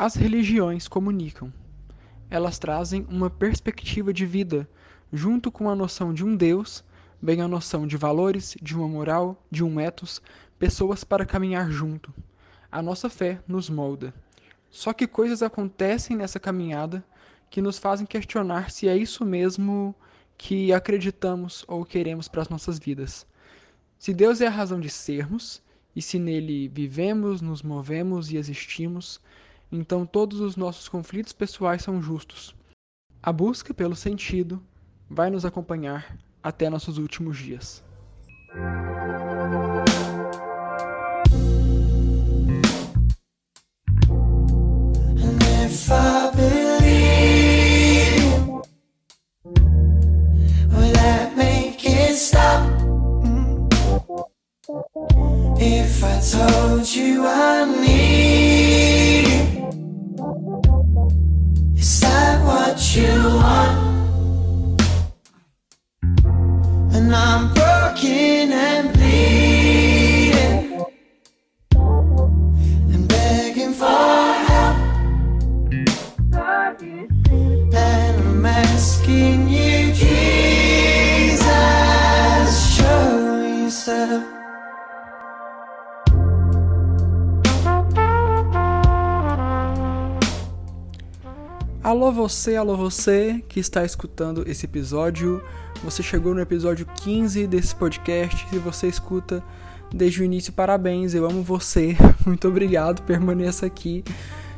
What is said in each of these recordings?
As religiões comunicam. Elas trazem uma perspectiva de vida, junto com a noção de um Deus, bem a noção de valores, de uma moral, de um ethos, pessoas para caminhar junto. A nossa fé nos molda. Só que coisas acontecem nessa caminhada que nos fazem questionar se é isso mesmo que acreditamos ou queremos para as nossas vidas. Se Deus é a razão de sermos, e se nele vivemos, nos movemos e existimos, então todos os nossos conflitos pessoais são justos. A busca pelo sentido vai nos acompanhar até nossos últimos dias. If I told you I need you Alô você, alô você que está escutando esse episódio. Você chegou no episódio 15 desse podcast. Se você escuta desde o início, parabéns. Eu amo você. Muito obrigado. Permaneça aqui.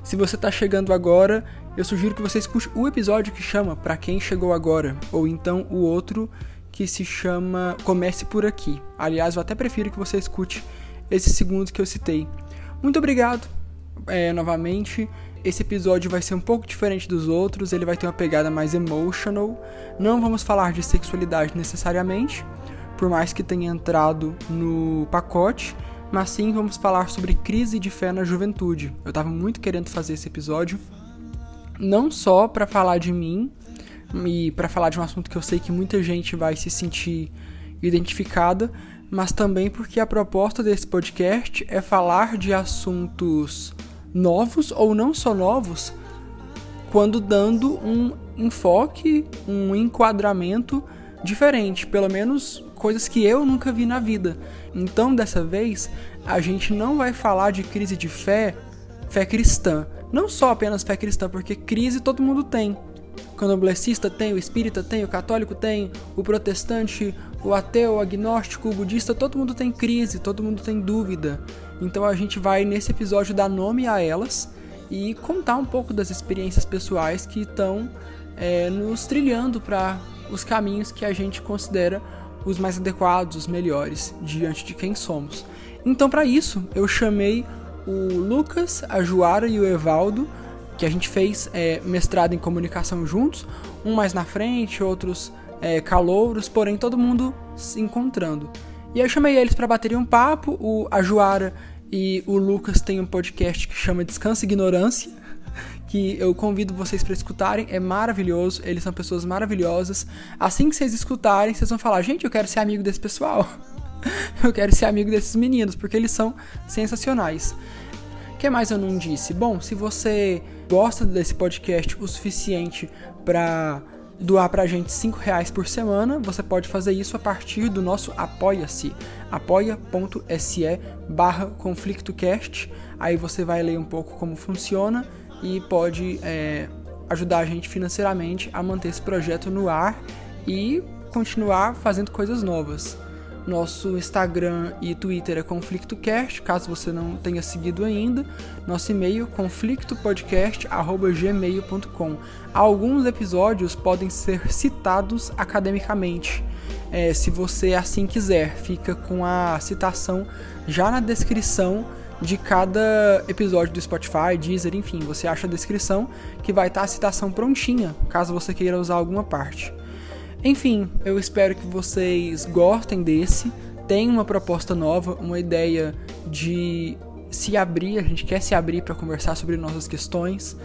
Se você está chegando agora, eu sugiro que você escute o episódio que chama Para quem chegou agora, ou então o outro que se chama Comece por aqui. Aliás, eu até prefiro que você escute esse segundo que eu citei. Muito obrigado é, novamente. Esse episódio vai ser um pouco diferente dos outros, ele vai ter uma pegada mais emotional. Não vamos falar de sexualidade necessariamente, por mais que tenha entrado no pacote, mas sim vamos falar sobre crise de fé na juventude. Eu estava muito querendo fazer esse episódio, não só para falar de mim e para falar de um assunto que eu sei que muita gente vai se sentir identificada, mas também porque a proposta desse podcast é falar de assuntos novos ou não só novos, quando dando um enfoque, um enquadramento diferente, pelo menos coisas que eu nunca vi na vida. Então, dessa vez, a gente não vai falar de crise de fé, fé cristã. Não só apenas fé cristã, porque crise todo mundo tem. O candomblessista tem, o espírita tem, o católico tem, o protestante, o ateu, o agnóstico, o budista, todo mundo tem crise, todo mundo tem dúvida. Então a gente vai nesse episódio dar nome a elas e contar um pouco das experiências pessoais que estão é, nos trilhando para os caminhos que a gente considera os mais adequados, os melhores diante de quem somos. Então para isso eu chamei o Lucas, a Joara e o Evaldo, que a gente fez é, mestrado em comunicação juntos, um mais na frente, outros é, calouros, porém todo mundo se encontrando. E eu chamei eles para baterem um papo. O, a Joara e o Lucas têm um podcast que chama Descansa Ignorância, que eu convido vocês para escutarem. É maravilhoso, eles são pessoas maravilhosas. Assim que vocês escutarem, vocês vão falar: gente, eu quero ser amigo desse pessoal. eu quero ser amigo desses meninos, porque eles são sensacionais. O que mais eu não disse? Bom, se você gosta desse podcast o suficiente para doar pra gente 5 reais por semana, você pode fazer isso a partir do nosso Apoia-se, apoia.se barra conflictocast. Aí você vai ler um pouco como funciona e pode é, ajudar a gente financeiramente a manter esse projeto no ar e continuar fazendo coisas novas. Nosso Instagram e Twitter é ConflictoCast, caso você não tenha seguido ainda. Nosso e-mail conflictopodcast@gmail.com. Alguns episódios podem ser citados academicamente. É, se você assim quiser, fica com a citação já na descrição de cada episódio do Spotify, Deezer, enfim, você acha a descrição que vai estar a citação prontinha, caso você queira usar alguma parte. Enfim, eu espero que vocês gostem desse. Tem uma proposta nova, uma ideia de se abrir, a gente quer se abrir para conversar sobre nossas questões.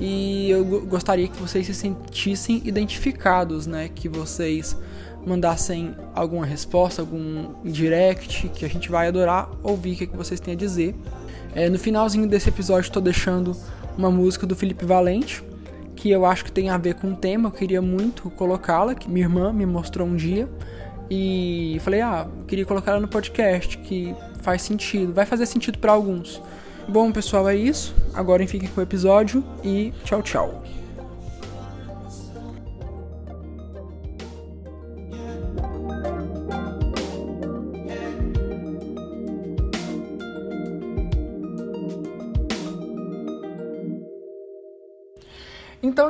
E eu gostaria que vocês se sentissem identificados, né? Que vocês mandassem alguma resposta, algum direct, que a gente vai adorar ouvir o que, é vocês têm a dizer. É, no finalzinho desse episódio estou deixando uma música do Felipe Valente, que eu acho que tem a ver com o tema, eu queria muito colocá-la, que minha irmã me mostrou um dia. E falei, ah, queria colocar ela no podcast, que faz sentido, vai fazer sentido para alguns. Bom, pessoal, é isso. Agora fiquem com o episódio e tchau, tchau.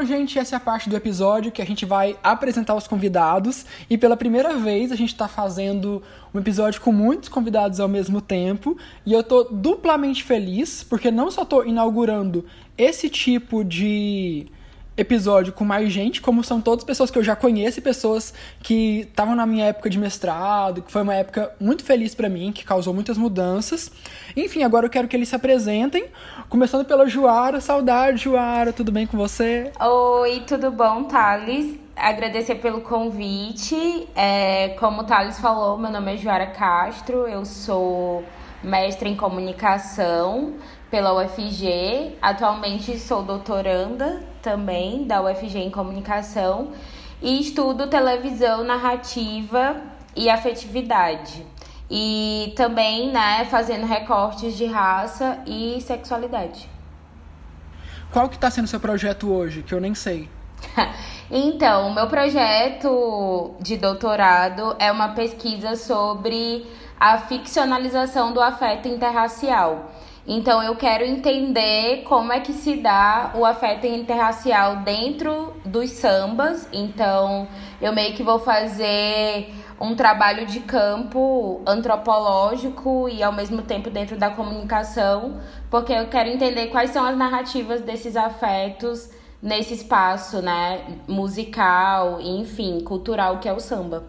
Então, gente, essa é a parte do episódio que a gente vai apresentar os convidados. E pela primeira vez a gente está fazendo um episódio com muitos convidados ao mesmo tempo. E eu tô duplamente feliz, porque não só tô inaugurando esse tipo de episódio com mais gente, como são todas pessoas que eu já conheço pessoas que estavam na minha época de mestrado, que foi uma época muito feliz para mim, que causou muitas mudanças. Enfim, agora eu quero que eles se apresentem, começando pela Juara. Saudade, Juara, tudo bem com você? Oi, tudo bom, Thales? Agradecer pelo convite. É, como o Thales falou, meu nome é Juara Castro, eu sou mestre em comunicação pela UFG. Atualmente sou doutoranda também da UFG em comunicação e estudo televisão, narrativa e afetividade. E também, né, fazendo recortes de raça e sexualidade. Qual que está sendo seu projeto hoje, que eu nem sei? então, o meu projeto de doutorado é uma pesquisa sobre a ficcionalização do afeto interracial. Então eu quero entender como é que se dá o afeto interracial dentro dos sambas. Então eu meio que vou fazer um trabalho de campo antropológico e ao mesmo tempo dentro da comunicação, porque eu quero entender quais são as narrativas desses afetos nesse espaço, né, musical, enfim, cultural que é o samba.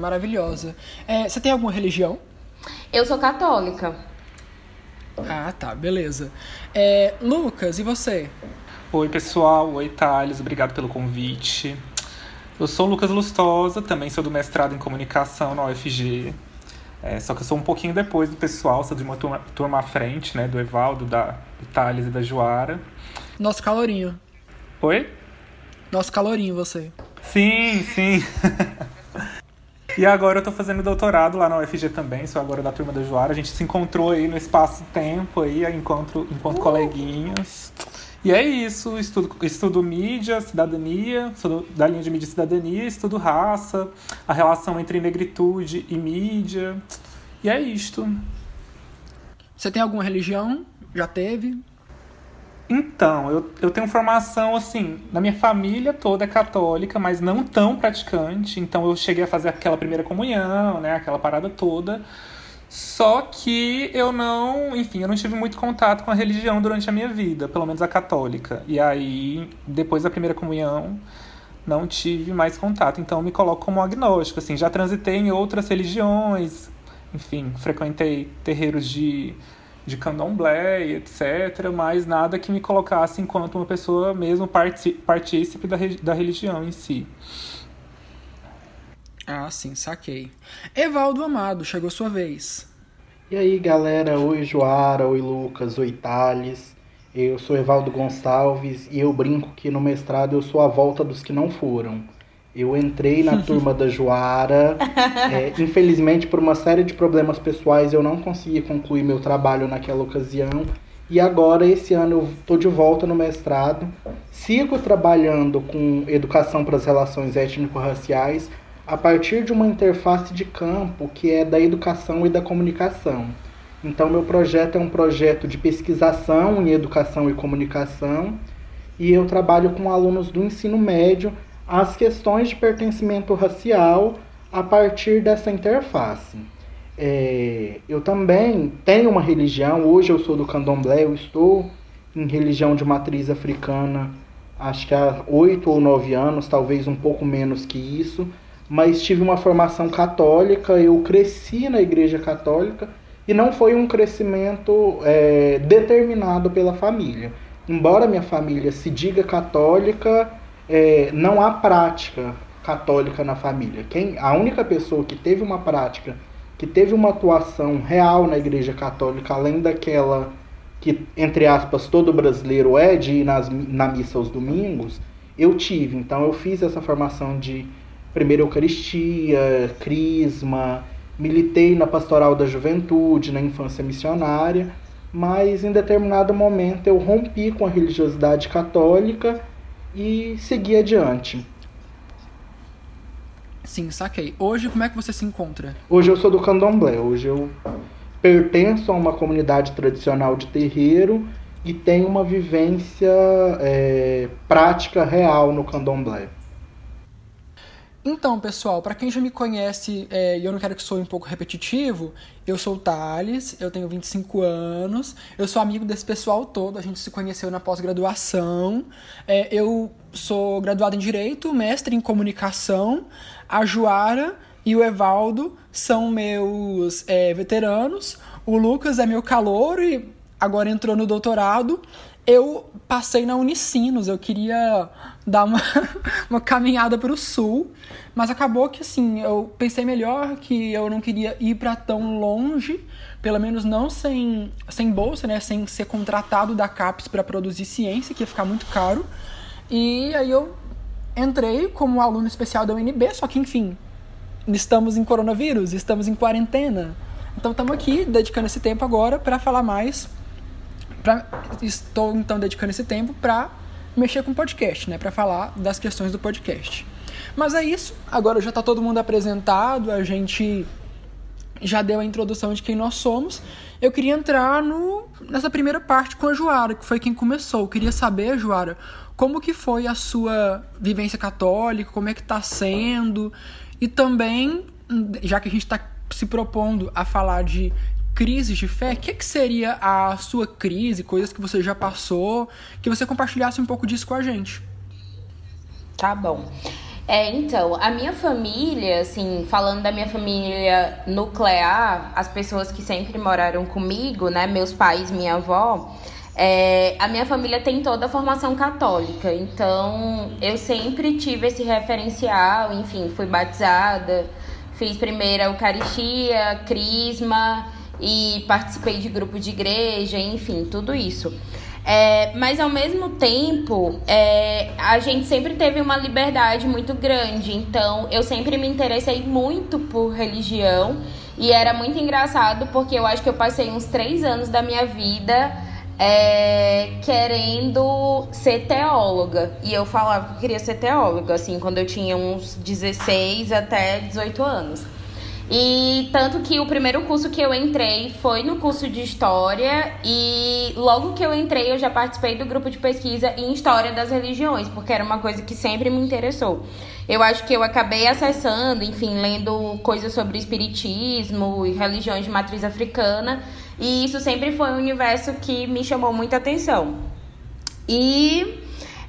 Maravilhosa. É, você tem alguma religião? Eu sou católica. Ah, tá, beleza. É, Lucas, e você? Oi, pessoal. Oi, Thales. Obrigado pelo convite. Eu sou o Lucas Lustosa, também sou do mestrado em comunicação na UFG. É, só que eu sou um pouquinho depois do pessoal, sou de uma turma, turma à frente, né? Do Evaldo, da, do Thales e da Joara. Nosso calorinho. Oi? Nosso calorinho, você. Sim, sim. E agora eu tô fazendo doutorado lá na UFG também, sou agora da turma da Joara. A gente se encontrou aí no espaço-tempo aí, encontro, enquanto uh! coleguinhas. E é isso, estudo, estudo mídia, cidadania, sou da linha de mídia e cidadania, estudo raça, a relação entre negritude e mídia. E é isto. Você tem alguma religião? Já teve? Então, eu, eu tenho formação, assim, na minha família toda é católica, mas não tão praticante. Então, eu cheguei a fazer aquela primeira comunhão, né, aquela parada toda. Só que eu não, enfim, eu não tive muito contato com a religião durante a minha vida, pelo menos a católica. E aí, depois da primeira comunhão, não tive mais contato. Então, me coloco como agnóstico, assim, já transitei em outras religiões, enfim, frequentei terreiros de de candomblé e etc., mas nada que me colocasse enquanto uma pessoa mesmo partícipe da, da religião em si. Ah, sim, saquei. Evaldo Amado, chegou sua vez. E aí, galera? Oi, Joara, oi, Lucas, oi, Thales. Eu sou Evaldo Gonçalves e eu brinco que no mestrado eu sou a volta dos que não foram. Eu entrei na turma da Joara. É, infelizmente, por uma série de problemas pessoais, eu não consegui concluir meu trabalho naquela ocasião. E agora, esse ano, eu estou de volta no mestrado. Sigo trabalhando com educação para as relações étnico-raciais a partir de uma interface de campo que é da educação e da comunicação. Então, meu projeto é um projeto de pesquisação em educação e comunicação. E eu trabalho com alunos do ensino médio as questões de pertencimento racial a partir dessa interface. É, eu também tenho uma religião, hoje eu sou do candomblé, eu estou em religião de matriz africana, acho que há oito ou nove anos, talvez um pouco menos que isso, mas tive uma formação católica, eu cresci na igreja católica e não foi um crescimento é, determinado pela família. Embora minha família se diga católica, é, não há prática católica na família. Quem, a única pessoa que teve uma prática, que teve uma atuação real na Igreja Católica, além daquela que, entre aspas, todo brasileiro é de ir nas, na missa aos domingos, eu tive. Então eu fiz essa formação de primeira Eucaristia, Crisma, militei na Pastoral da Juventude, na Infância Missionária, mas em determinado momento eu rompi com a religiosidade católica e segui adiante. Sim, saquei. Hoje, como é que você se encontra? Hoje eu sou do candomblé. Hoje eu pertenço a uma comunidade tradicional de terreiro e tenho uma vivência é, prática real no candomblé. Então, pessoal, para quem já me conhece é, e eu não quero que soe um pouco repetitivo, eu sou o Thales, eu tenho 25 anos, eu sou amigo desse pessoal todo, a gente se conheceu na pós-graduação. É, eu sou graduado em Direito, mestre em Comunicação. A Joara e o Evaldo são meus é, veteranos. O Lucas é meu calor e agora entrou no doutorado. Eu passei na Unicinos, eu queria dar uma, uma caminhada para o sul, mas acabou que assim, eu pensei melhor que eu não queria ir para tão longe, pelo menos não sem, sem bolsa, né, sem ser contratado da CAPES para produzir ciência, que ia ficar muito caro. E aí eu entrei como aluno especial da UNB, só que enfim, estamos em coronavírus, estamos em quarentena. Então estamos aqui dedicando esse tempo agora para falar mais. Pra, estou então dedicando esse tempo para mexer com podcast, né, para falar das questões do podcast. Mas é isso, agora já está todo mundo apresentado, a gente já deu a introdução de quem nós somos. Eu queria entrar no, nessa primeira parte com a Joara, que foi quem começou. Eu queria saber, Joara, como que foi a sua vivência católica, como é que está sendo, e também, já que a gente está se propondo a falar de crises de fé, o que, que seria a sua crise, coisas que você já passou, que você compartilhasse um pouco disso com a gente. Tá bom. É, então, a minha família, assim, falando da minha família nuclear, as pessoas que sempre moraram comigo, né, meus pais, minha avó, é, a minha família tem toda a formação católica, então eu sempre tive esse referencial, enfim, fui batizada, fiz primeira Eucaristia, Crisma, e participei de grupo de igreja, enfim, tudo isso. É, mas ao mesmo tempo, é, a gente sempre teve uma liberdade muito grande, então eu sempre me interessei muito por religião e era muito engraçado porque eu acho que eu passei uns três anos da minha vida é, querendo ser teóloga. E eu falava que queria ser teóloga, assim, quando eu tinha uns 16 até 18 anos. E tanto que o primeiro curso que eu entrei foi no curso de História e logo que eu entrei eu já participei do grupo de pesquisa em História das Religiões, porque era uma coisa que sempre me interessou. Eu acho que eu acabei acessando, enfim, lendo coisas sobre espiritismo e religiões de matriz africana, e isso sempre foi um universo que me chamou muita atenção. E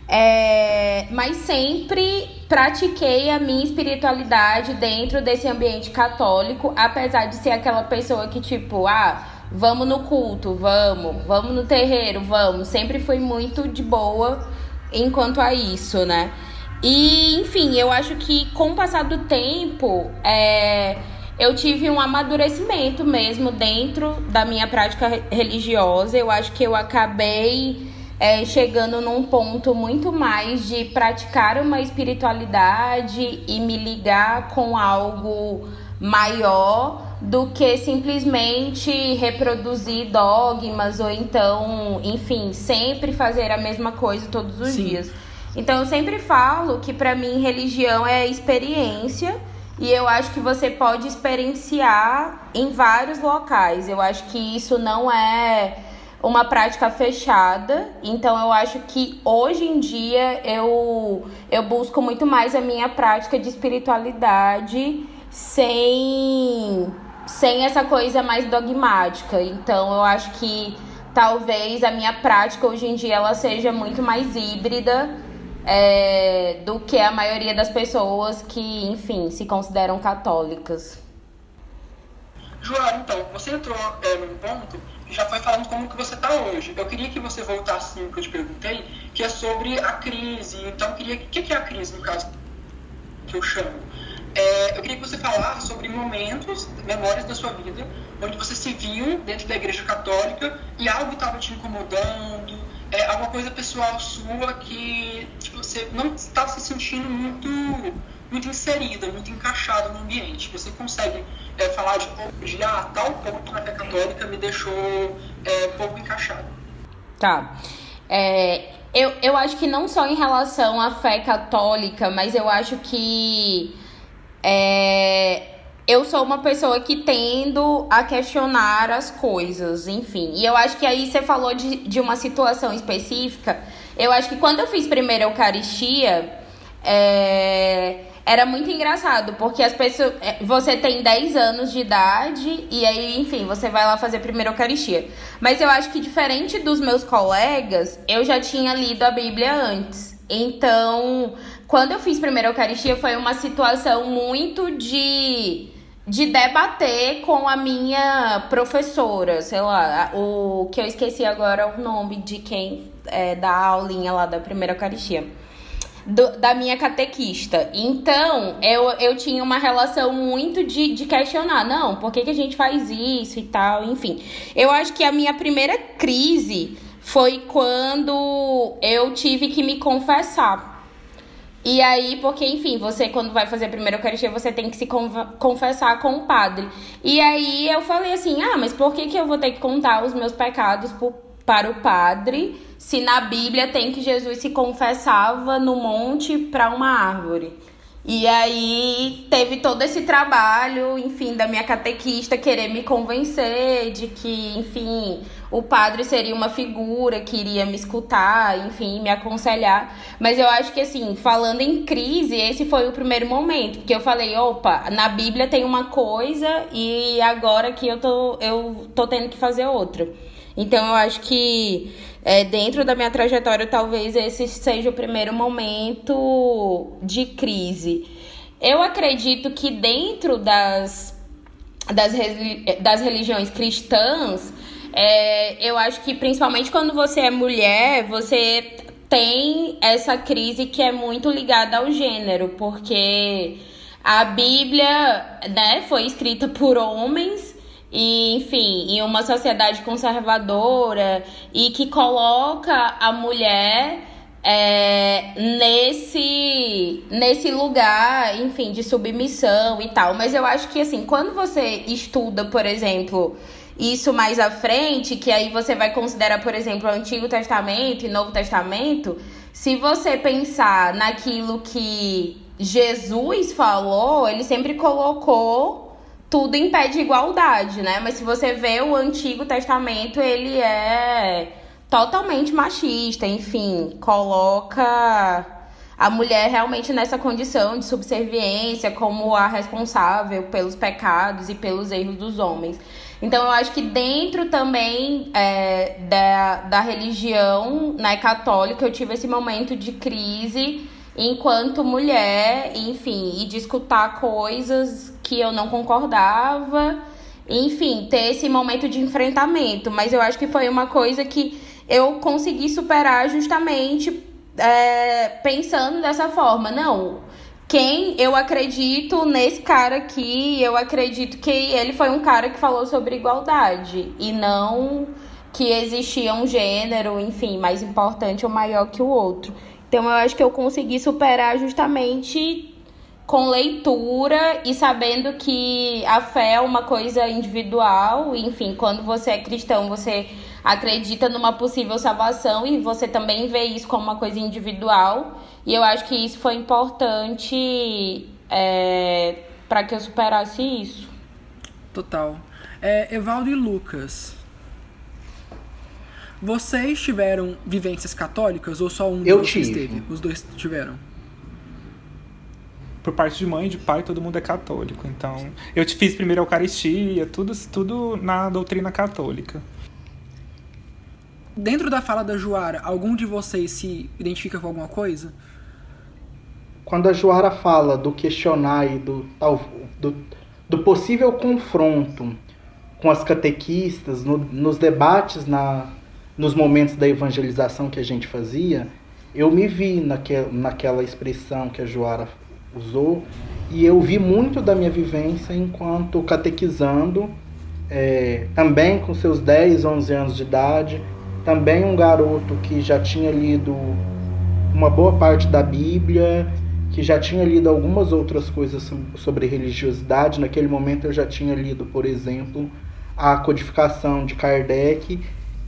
é, mas sempre pratiquei a minha espiritualidade dentro desse ambiente católico, apesar de ser aquela pessoa que, tipo, ah, vamos no culto, vamos, vamos no terreiro, vamos. Sempre fui muito de boa enquanto a isso, né? E, enfim, eu acho que com o passar do tempo, é, eu tive um amadurecimento mesmo dentro da minha prática religiosa. Eu acho que eu acabei é, chegando num ponto muito mais de praticar uma espiritualidade e me ligar com algo maior do que simplesmente reproduzir dogmas ou então, enfim, sempre fazer a mesma coisa todos os Sim. dias. Então eu sempre falo que para mim religião é experiência e eu acho que você pode experienciar em vários locais. Eu acho que isso não é uma prática fechada. Então eu acho que hoje em dia eu, eu busco muito mais a minha prática de espiritualidade sem, sem essa coisa mais dogmática. Então eu acho que talvez a minha prática hoje em dia ela seja muito mais híbrida é, do que a maioria das pessoas que, enfim, se consideram católicas. João, então, você entrou é, num ponto já foi falando como que você está hoje. Eu queria que você voltasse no que eu te perguntei, que é sobre a crise. Então, eu queria. O que é a crise, no caso, que eu chamo? é, eu queria que você falasse sobre momentos, memórias da sua vida, onde você se viu dentro da igreja católica e algo estava te incomodando, é, alguma coisa pessoal sua que tipo, você não estava se sentindo muito, muito inserida, muito encaixada no ambiente. Você consegue é, falar de, de ah, tal ponto na fé católica me deixou é, pouco encaixado? Tá. É, eu, eu acho que não só em relação à fé católica, mas eu acho que é, eu sou uma pessoa que tendo a questionar as coisas, enfim. E eu acho que aí você falou de, de uma situação específica. Eu acho que quando eu fiz primeira Eucaristia, é, era muito engraçado, porque as pessoas. É, você tem 10 anos de idade e aí, enfim, você vai lá fazer a primeira Eucaristia. Mas eu acho que diferente dos meus colegas, eu já tinha lido a Bíblia antes. Então, quando eu fiz primeira Eucaristia, foi uma situação muito de de debater com a minha professora, sei lá, o que eu esqueci agora o nome de quem é, dá a aulinha lá da primeira Eucaristia do, da minha catequista. Então, eu, eu tinha uma relação muito de, de questionar, não, por que, que a gente faz isso e tal, enfim. Eu acho que a minha primeira crise foi quando eu tive que me confessar. E aí, porque, enfim, você quando vai fazer a primeira Eucaristia, você tem que se confessar com o padre. E aí eu falei assim: ah, mas por que, que eu vou ter que contar os meus pecados pro, para o padre? se na Bíblia tem que Jesus se confessava no monte para uma árvore. E aí teve todo esse trabalho, enfim, da minha catequista querer me convencer de que, enfim, o padre seria uma figura que iria me escutar, enfim, me aconselhar. Mas eu acho que, assim, falando em crise, esse foi o primeiro momento, porque eu falei, opa, na Bíblia tem uma coisa e agora que eu tô, eu tô tendo que fazer outra. Então eu acho que é, dentro da minha trajetória, talvez esse seja o primeiro momento de crise. Eu acredito que dentro das, das, das religiões cristãs, é, eu acho que principalmente quando você é mulher, você tem essa crise que é muito ligada ao gênero, porque a Bíblia né, foi escrita por homens e, enfim, em uma sociedade conservadora e que coloca a mulher é, nesse, nesse lugar, enfim, de submissão e tal. Mas eu acho que, assim, quando você estuda, por exemplo, isso mais à frente, que aí você vai considerar, por exemplo, o Antigo Testamento e Novo Testamento, se você pensar naquilo que Jesus falou, ele sempre colocou tudo impede igualdade, né? Mas se você vê o Antigo Testamento, ele é totalmente machista, enfim, coloca a mulher realmente nessa condição de subserviência como a responsável pelos pecados e pelos erros dos homens. Então eu acho que dentro também é, da, da religião né, católica eu tive esse momento de crise enquanto mulher, enfim, e de escutar coisas que eu não concordava, enfim, ter esse momento de enfrentamento. Mas eu acho que foi uma coisa que eu consegui superar justamente é, pensando dessa forma. Não, quem eu acredito nesse cara aqui, eu acredito que ele foi um cara que falou sobre igualdade e não que existia um gênero, enfim, mais importante ou maior que o outro. Então eu acho que eu consegui superar justamente com leitura e sabendo que a fé é uma coisa individual, enfim, quando você é cristão, você acredita numa possível salvação e você também vê isso como uma coisa individual. E eu acho que isso foi importante é, para que eu superasse isso. Total. É, Evaldo e Lucas, vocês tiveram vivências católicas ou só um de eu vocês tive. teve? Os dois tiveram. Por parte de mãe e de pai, todo mundo é católico. Então, eu te fiz primeiro a Eucaristia, tudo, tudo na doutrina católica. Dentro da fala da Joara, algum de vocês se identifica com alguma coisa? Quando a Joara fala do questionar e do, do, do possível confronto com as catequistas, no, nos debates na, nos momentos da evangelização que a gente fazia, eu me vi naque, naquela expressão que a Joara usou. E eu vi muito da minha vivência enquanto catequizando, é, também com seus 10, 11 anos de idade, também um garoto que já tinha lido uma boa parte da Bíblia, que já tinha lido algumas outras coisas sobre religiosidade. Naquele momento eu já tinha lido, por exemplo, a codificação de Kardec.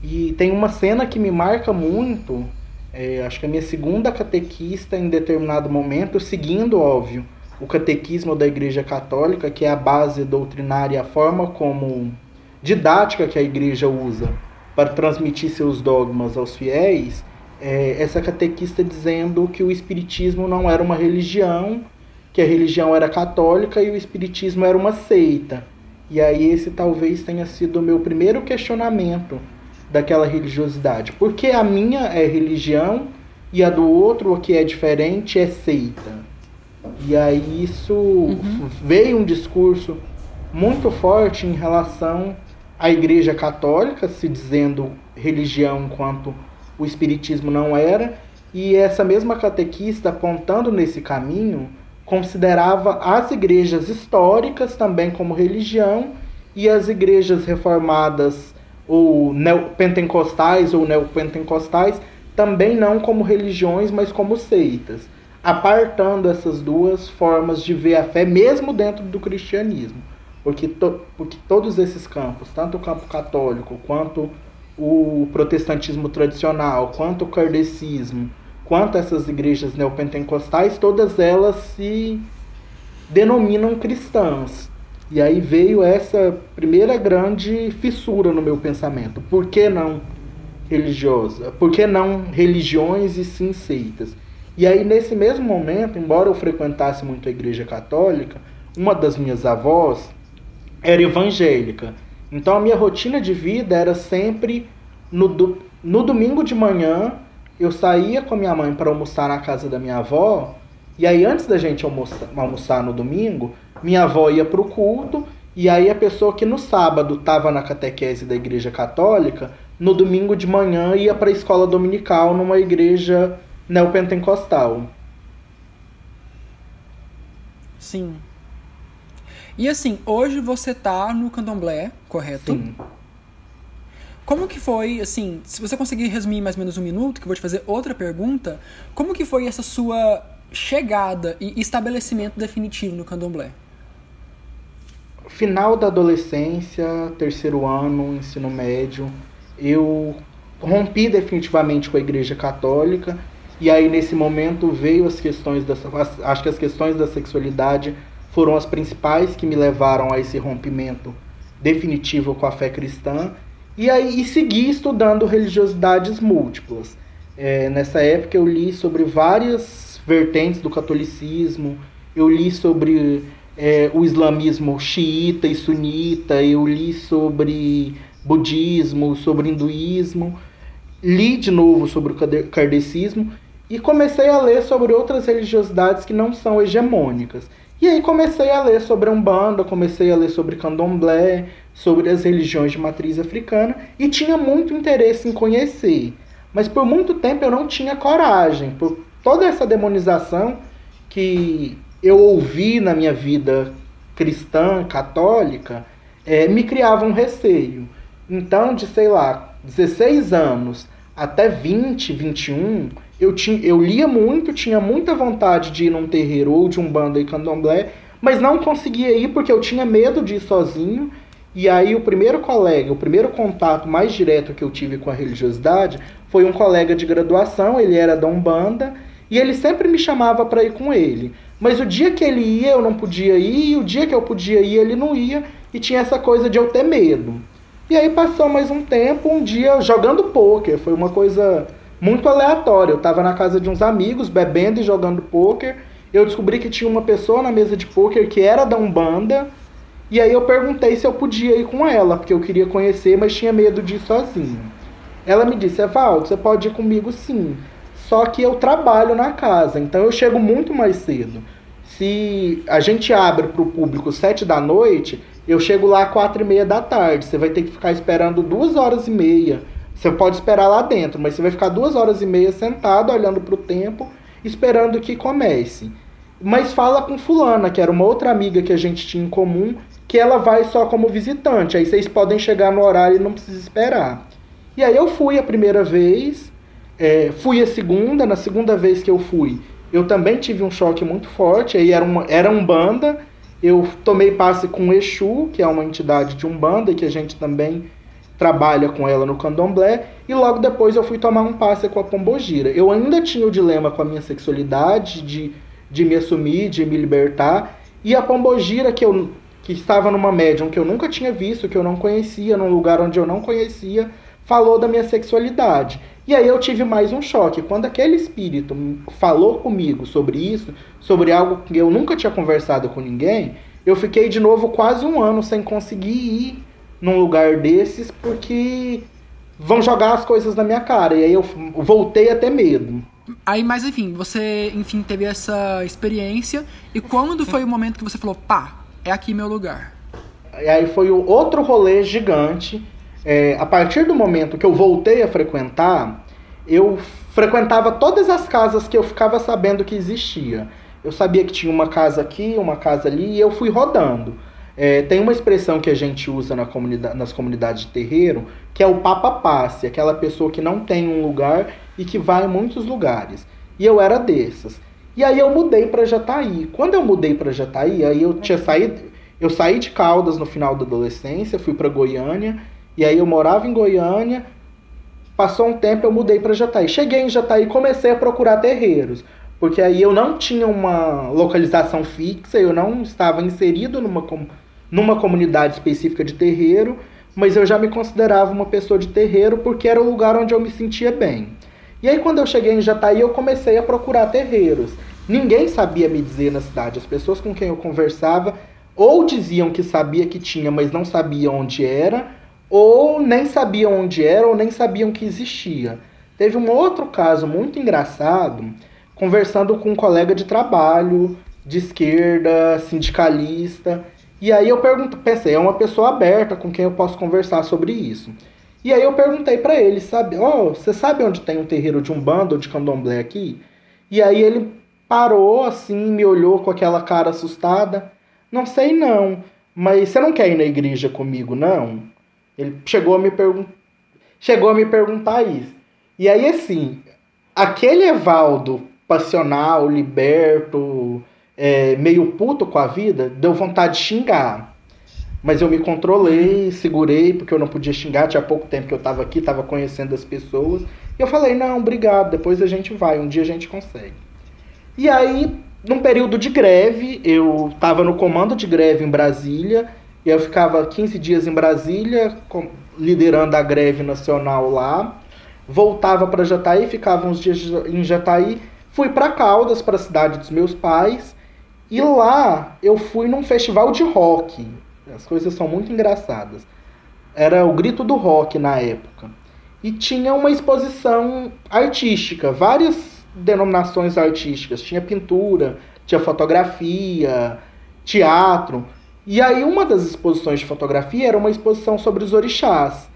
E tem uma cena que me marca muito, é, acho que a minha segunda catequista em determinado momento, seguindo, óbvio, o catequismo da Igreja Católica, que é a base doutrinária, a forma como didática que a Igreja usa para transmitir seus dogmas aos fiéis, é, essa catequista dizendo que o Espiritismo não era uma religião, que a religião era católica e o Espiritismo era uma seita. E aí esse talvez tenha sido o meu primeiro questionamento daquela religiosidade. Porque a minha é religião e a do outro, o que é diferente, é seita. E aí isso uhum. veio um discurso muito forte em relação a Igreja Católica se dizendo religião enquanto o Espiritismo não era, e essa mesma catequista, apontando nesse caminho, considerava as igrejas históricas também como religião e as igrejas reformadas ou neopentecostais ou neopentecostais também não como religiões, mas como seitas, apartando essas duas formas de ver a fé mesmo dentro do cristianismo. Porque, to, porque todos esses campos, tanto o campo católico, quanto o protestantismo tradicional, quanto o kardecismo, quanto essas igrejas neopentecostais, todas elas se denominam cristãs. E aí veio essa primeira grande fissura no meu pensamento. Por que não religiosa? Por que não religiões e sim seitas? E aí, nesse mesmo momento, embora eu frequentasse muito a igreja católica, uma das minhas avós, era evangélica. Então a minha rotina de vida era sempre no, do, no domingo de manhã eu saía com a minha mãe para almoçar na casa da minha avó. E aí antes da gente almoçar, almoçar no domingo, minha avó ia para o culto e aí a pessoa que no sábado estava na catequese da igreja católica, no domingo de manhã ia para a escola dominical numa igreja neopentecostal. Sim. E assim, hoje você tá no candomblé, correto? Sim. Como que foi, assim, se você conseguir resumir mais ou menos um minuto, que eu vou te fazer outra pergunta, como que foi essa sua chegada e estabelecimento definitivo no candomblé? Final da adolescência, terceiro ano, ensino médio, eu rompi definitivamente com a igreja católica e aí nesse momento veio as questões da acho que as questões da sexualidade foram as principais que me levaram a esse rompimento definitivo com a fé cristã. E aí e segui estudando religiosidades múltiplas. É, nessa época eu li sobre várias vertentes do catolicismo, eu li sobre é, o islamismo xiita e sunita, eu li sobre budismo, sobre hinduísmo, li de novo sobre o kardecismo e comecei a ler sobre outras religiosidades que não são hegemônicas. E aí comecei a ler sobre Umbanda, comecei a ler sobre Candomblé, sobre as religiões de matriz africana e tinha muito interesse em conhecer. Mas por muito tempo eu não tinha coragem, por toda essa demonização que eu ouvi na minha vida cristã, católica, é, me criava um receio. Então, de sei lá, 16 anos até 20, 21, eu, tinha, eu lia muito, tinha muita vontade de ir num terreiro ou de um bando e candomblé, mas não conseguia ir porque eu tinha medo de ir sozinho. E aí o primeiro colega, o primeiro contato mais direto que eu tive com a religiosidade foi um colega de graduação, ele era da Umbanda, e ele sempre me chamava para ir com ele. Mas o dia que ele ia, eu não podia ir, e o dia que eu podia ir, ele não ia, e tinha essa coisa de eu ter medo. E aí passou mais um tempo, um dia jogando pôquer, foi uma coisa muito aleatório. Eu estava na casa de uns amigos, bebendo e jogando pôquer. Eu descobri que tinha uma pessoa na mesa de pôquer que era da Umbanda. E aí eu perguntei se eu podia ir com ela, porque eu queria conhecer, mas tinha medo de ir sozinho. Ela me disse, Evaldo, você pode ir comigo sim. Só que eu trabalho na casa, então eu chego muito mais cedo. Se a gente abre para o público sete da noite, eu chego lá quatro e meia da tarde. Você vai ter que ficar esperando duas horas e meia você pode esperar lá dentro, mas você vai ficar duas horas e meia sentado olhando para o tempo, esperando que comece. mas fala com fulana, que era uma outra amiga que a gente tinha em comum, que ela vai só como visitante. Aí vocês podem chegar no horário e não precisa esperar. E aí eu fui a primeira vez, é, fui a segunda, na segunda vez que eu fui, eu também tive um choque muito forte, aí era, uma, era um banda, eu tomei passe com Exu, que é uma entidade de Umbanda, que a gente também trabalha com ela no candomblé, e logo depois eu fui tomar um passe com a Pombogira. Eu ainda tinha o dilema com a minha sexualidade, de, de me assumir, de me libertar, e a Pombogira, que, eu, que estava numa médium que eu nunca tinha visto, que eu não conhecia, num lugar onde eu não conhecia, falou da minha sexualidade. E aí eu tive mais um choque. Quando aquele espírito falou comigo sobre isso, sobre algo que eu nunca tinha conversado com ninguém, eu fiquei de novo quase um ano sem conseguir ir num lugar desses porque vão jogar as coisas na minha cara. E aí eu voltei a ter medo. Aí, mas enfim, você enfim teve essa experiência e quando foi o momento que você falou, pá, é aqui meu lugar? E aí foi o outro rolê gigante é, a partir do momento que eu voltei a frequentar, eu frequentava todas as casas que eu ficava sabendo que existia. Eu sabia que tinha uma casa aqui, uma casa ali, e eu fui rodando. É, tem uma expressão que a gente usa na comunidade, nas comunidades de terreiro, que é o papa passe, aquela pessoa que não tem um lugar e que vai em muitos lugares. E eu era dessas. E aí eu mudei para Jataí. Quando eu mudei para Jataí, aí eu tinha saído, eu saí de Caldas no final da adolescência, fui para Goiânia e aí eu morava em Goiânia, passou um tempo eu mudei para Jataí. Cheguei em Jataí e comecei a procurar terreiros, porque aí eu não tinha uma localização fixa, eu não estava inserido numa, numa comunidade específica de terreiro, mas eu já me considerava uma pessoa de terreiro porque era o lugar onde eu me sentia bem. E aí quando eu cheguei em Jataí eu comecei a procurar terreiros. Ninguém sabia me dizer na cidade, as pessoas com quem eu conversava ou diziam que sabia que tinha, mas não sabia onde era, ou nem sabiam onde era ou nem sabiam que existia. Teve um outro caso muito engraçado, conversando com um colega de trabalho, de esquerda, sindicalista, e aí eu pergunto, pensei, é uma pessoa aberta com quem eu posso conversar sobre isso. E aí eu perguntei para ele, sabe, ó, oh, você sabe onde tem um terreiro de um bando de candomblé aqui? E aí ele parou assim, me olhou com aquela cara assustada. Não sei não, mas você não quer ir na igreja comigo, não? Ele chegou a me perguntar. Chegou a me perguntar isso. E aí, assim, aquele Evaldo passional, liberto, é, meio puto com a vida, deu vontade de xingar. Mas eu me controlei, segurei, porque eu não podia xingar. Tinha pouco tempo que eu tava aqui, tava conhecendo as pessoas. E eu falei: não, obrigado, depois a gente vai, um dia a gente consegue. E aí, num período de greve, eu tava no comando de greve em Brasília e eu ficava 15 dias em Brasília, liderando a greve nacional lá. Voltava para Jataí, ficava uns dias em Jataí. Fui para Caldas, para a cidade dos meus pais. E lá eu fui num festival de rock. As coisas são muito engraçadas. Era o Grito do Rock na época. E tinha uma exposição artística, várias denominações artísticas. Tinha pintura, tinha fotografia, teatro. E aí uma das exposições de fotografia era uma exposição sobre os orixás.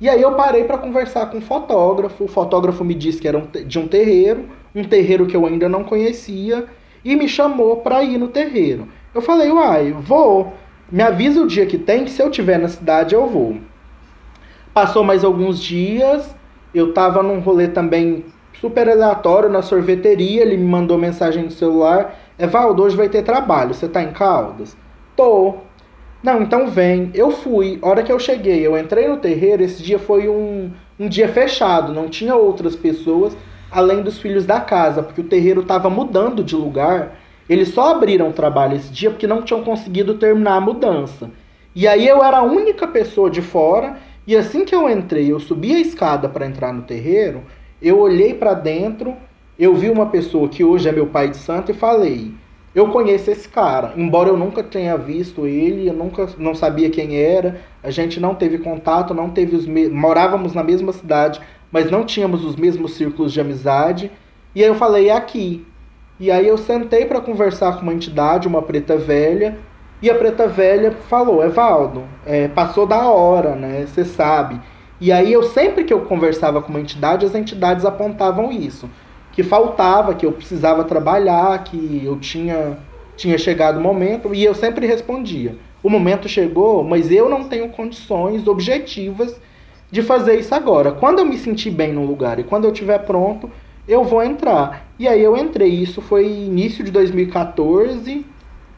E aí eu parei para conversar com o fotógrafo. O fotógrafo me disse que era de um terreiro, um terreiro que eu ainda não conhecia, e me chamou para ir no terreiro. Eu falei, uai, vou. Me avisa o dia que tem, que se eu tiver na cidade eu vou. Passou mais alguns dias, eu tava num rolê também super aleatório na sorveteria, ele me mandou mensagem no celular, Evaldo, hoje vai ter trabalho, você tá em Caldas? Tô. Não, então vem. Eu fui. Hora que eu cheguei, eu entrei no terreiro. Esse dia foi um, um dia fechado. Não tinha outras pessoas além dos filhos da casa, porque o terreiro estava mudando de lugar. Eles só abriram trabalho esse dia porque não tinham conseguido terminar a mudança. E aí eu era a única pessoa de fora. E assim que eu entrei, eu subi a escada para entrar no terreiro. Eu olhei para dentro, eu vi uma pessoa que hoje é meu pai de santo e falei: eu conheço esse cara, embora eu nunca tenha visto ele, eu nunca não sabia quem era, a gente não teve contato, não teve os me... morávamos na mesma cidade, mas não tínhamos os mesmos círculos de amizade. E aí eu falei, é aqui. E aí eu sentei para conversar com uma entidade, uma preta velha, e a preta velha falou, Evaldo, é, passou da hora, né? Você sabe. E aí eu sempre que eu conversava com uma entidade, as entidades apontavam isso que faltava, que eu precisava trabalhar, que eu tinha, tinha chegado o momento, e eu sempre respondia: o momento chegou, mas eu não tenho condições objetivas de fazer isso agora. Quando eu me sentir bem no lugar e quando eu estiver pronto, eu vou entrar. E aí eu entrei. Isso foi início de 2014.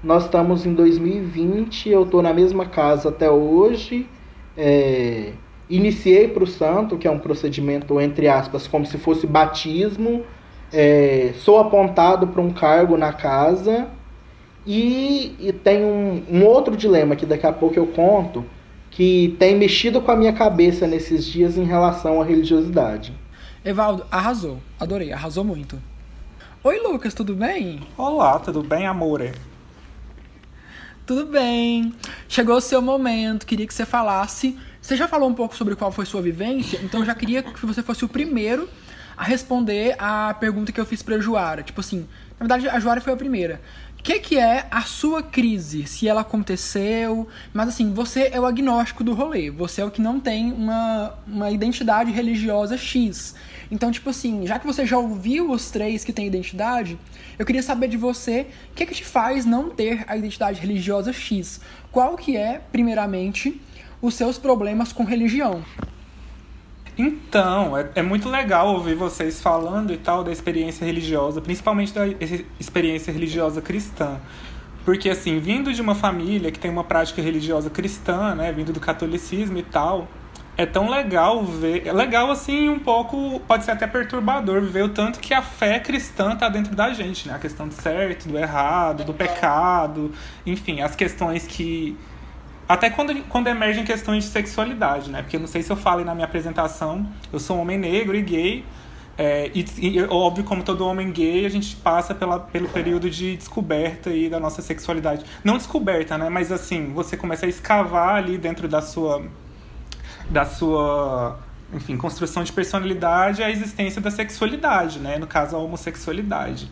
Nós estamos em 2020. Eu estou na mesma casa até hoje. É, iniciei para o santo, que é um procedimento, entre aspas, como se fosse batismo é, sou apontado para um cargo na casa e, e tem um, um, outro dilema que daqui a pouco eu conto que tem mexido com a minha cabeça nesses dias em relação à religiosidade. Evaldo, arrasou. Adorei, arrasou muito. Oi, Lucas, tudo bem? Olá, tudo bem, amore? Tudo bem. Chegou o seu momento, queria que você falasse. Você já falou um pouco sobre qual foi sua vivência, então eu já queria que você fosse o primeiro a responder a pergunta que eu fiz pra Joara. Tipo assim, na verdade a Joara foi a primeira. O que, que é a sua crise? Se ela aconteceu. Mas assim, você é o agnóstico do rolê. Você é o que não tem uma, uma identidade religiosa X. Então, tipo assim, já que você já ouviu os três que têm identidade, eu queria saber de você o que, que te faz não ter a identidade religiosa X. Qual que é, primeiramente, os seus problemas com religião? Então, é, é, muito legal ouvir vocês falando e tal da experiência religiosa, principalmente da experiência religiosa cristã. Porque, assim, vindo de uma família que tem uma prática religiosa cristã, né, vindo do catolicismo e tal, é tão legal ver. É legal, assim, um pouco. Pode ser até perturbador ver o tanto que a fé cristã tá dentro da gente, né? A questão do certo, do errado, do pecado, enfim, as questões que até quando, quando emergem questões de sexualidade, né? Porque eu não sei se eu falei na minha apresentação, eu sou um homem negro e gay. É, e, e, óbvio, como todo homem gay, a gente passa pela, pelo período de descoberta aí da nossa sexualidade. Não descoberta, né? Mas assim, você começa a escavar ali dentro da sua. da sua. Enfim, construção de personalidade a existência da sexualidade, né? No caso, a homossexualidade.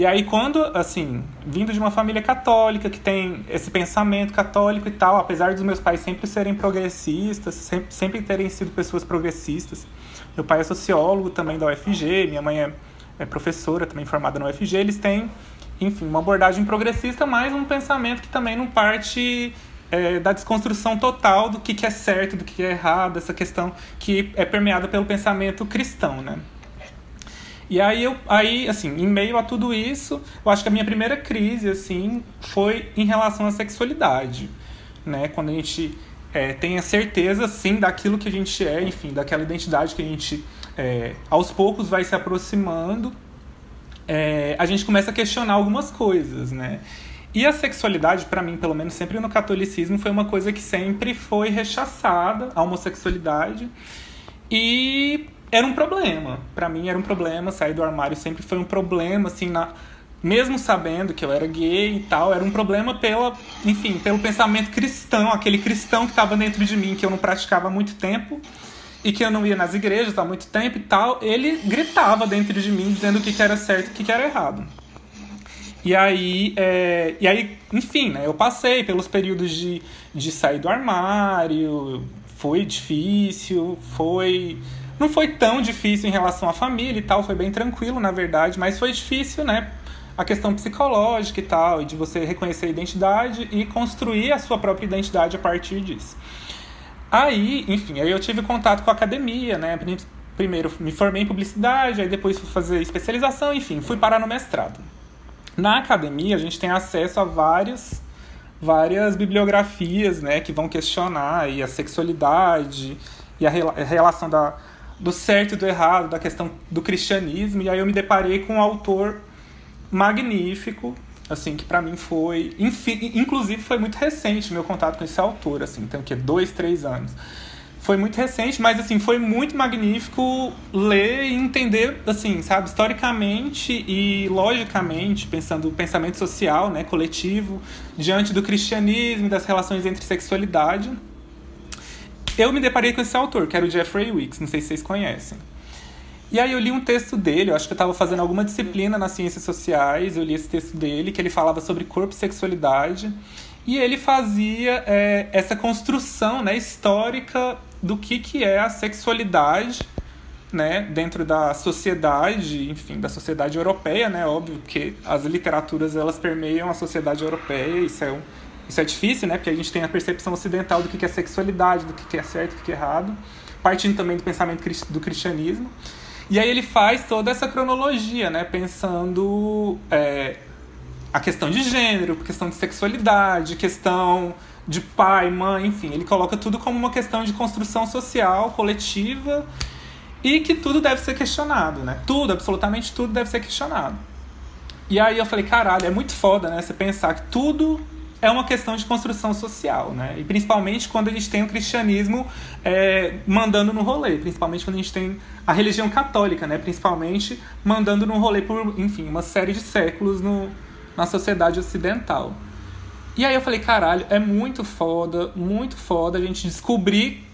E aí, quando, assim, vindo de uma família católica, que tem esse pensamento católico e tal, apesar dos meus pais sempre serem progressistas, sempre, sempre terem sido pessoas progressistas. Meu pai é sociólogo também da UFG, minha mãe é, é professora também formada na UFG. Eles têm, enfim, uma abordagem progressista, mas um pensamento que também não parte é, da desconstrução total do que, que é certo, do que é errado, essa questão que é permeada pelo pensamento cristão, né? E aí, eu, aí, assim, em meio a tudo isso, eu acho que a minha primeira crise, assim, foi em relação à sexualidade, né? Quando a gente é, tem a certeza, sim, daquilo que a gente é, enfim, daquela identidade que a gente, é, aos poucos, vai se aproximando, é, a gente começa a questionar algumas coisas, né? E a sexualidade, para mim, pelo menos sempre no catolicismo, foi uma coisa que sempre foi rechaçada, a homossexualidade. E era um problema. para mim era um problema, sair do armário sempre foi um problema, assim, na mesmo sabendo que eu era gay e tal, era um problema pela, enfim, pelo pensamento cristão, aquele cristão que estava dentro de mim que eu não praticava há muito tempo e que eu não ia nas igrejas há muito tempo e tal, ele gritava dentro de mim dizendo o que, que era certo e o que, que era errado. E aí, é, e aí, enfim, né, eu passei pelos períodos de, de sair do armário, foi difícil, foi não foi tão difícil em relação à família e tal, foi bem tranquilo, na verdade, mas foi difícil, né? A questão psicológica e tal, e de você reconhecer a identidade e construir a sua própria identidade a partir disso. Aí, enfim, aí eu tive contato com a academia, né? Primeiro me formei em publicidade, aí depois fui fazer especialização, enfim, fui parar no mestrado. Na academia, a gente tem acesso a vários, várias bibliografias, né, que vão questionar aí a sexualidade e a relação da, do certo e do errado, da questão do cristianismo, e aí eu me deparei com um autor magnífico, assim, que para mim foi, enfim, inclusive foi muito recente meu contato com esse autor, assim, tem o que dois, três anos. Foi muito recente, mas assim, foi muito magnífico ler e entender, assim, sabe, historicamente e logicamente, pensando o pensamento social, né, coletivo, diante do cristianismo das relações entre sexualidade eu me deparei com esse autor, que era o Jeffrey Wicks, não sei se vocês conhecem. E aí eu li um texto dele, eu acho que eu estava fazendo alguma disciplina nas ciências sociais, eu li esse texto dele, que ele falava sobre corpo e sexualidade, e ele fazia é, essa construção né, histórica do que, que é a sexualidade né, dentro da sociedade, enfim, da sociedade europeia, né, óbvio que as literaturas elas permeiam a sociedade europeia, isso é um, isso é difícil, né, porque a gente tem a percepção ocidental do que é sexualidade, do que é certo, do que é errado, partindo também do pensamento do cristianismo. E aí ele faz toda essa cronologia, né, pensando é, a questão de gênero, questão de sexualidade, questão de pai, mãe, enfim, ele coloca tudo como uma questão de construção social, coletiva e que tudo deve ser questionado, né? Tudo, absolutamente tudo deve ser questionado. E aí eu falei, caralho, é muito foda, né? Você pensar que tudo é uma questão de construção social, né? E principalmente quando a gente tem o cristianismo é, mandando no rolê, principalmente quando a gente tem a religião católica, né? Principalmente mandando no rolê por, enfim, uma série de séculos no, na sociedade ocidental. E aí eu falei, caralho, é muito foda, muito foda a gente descobrir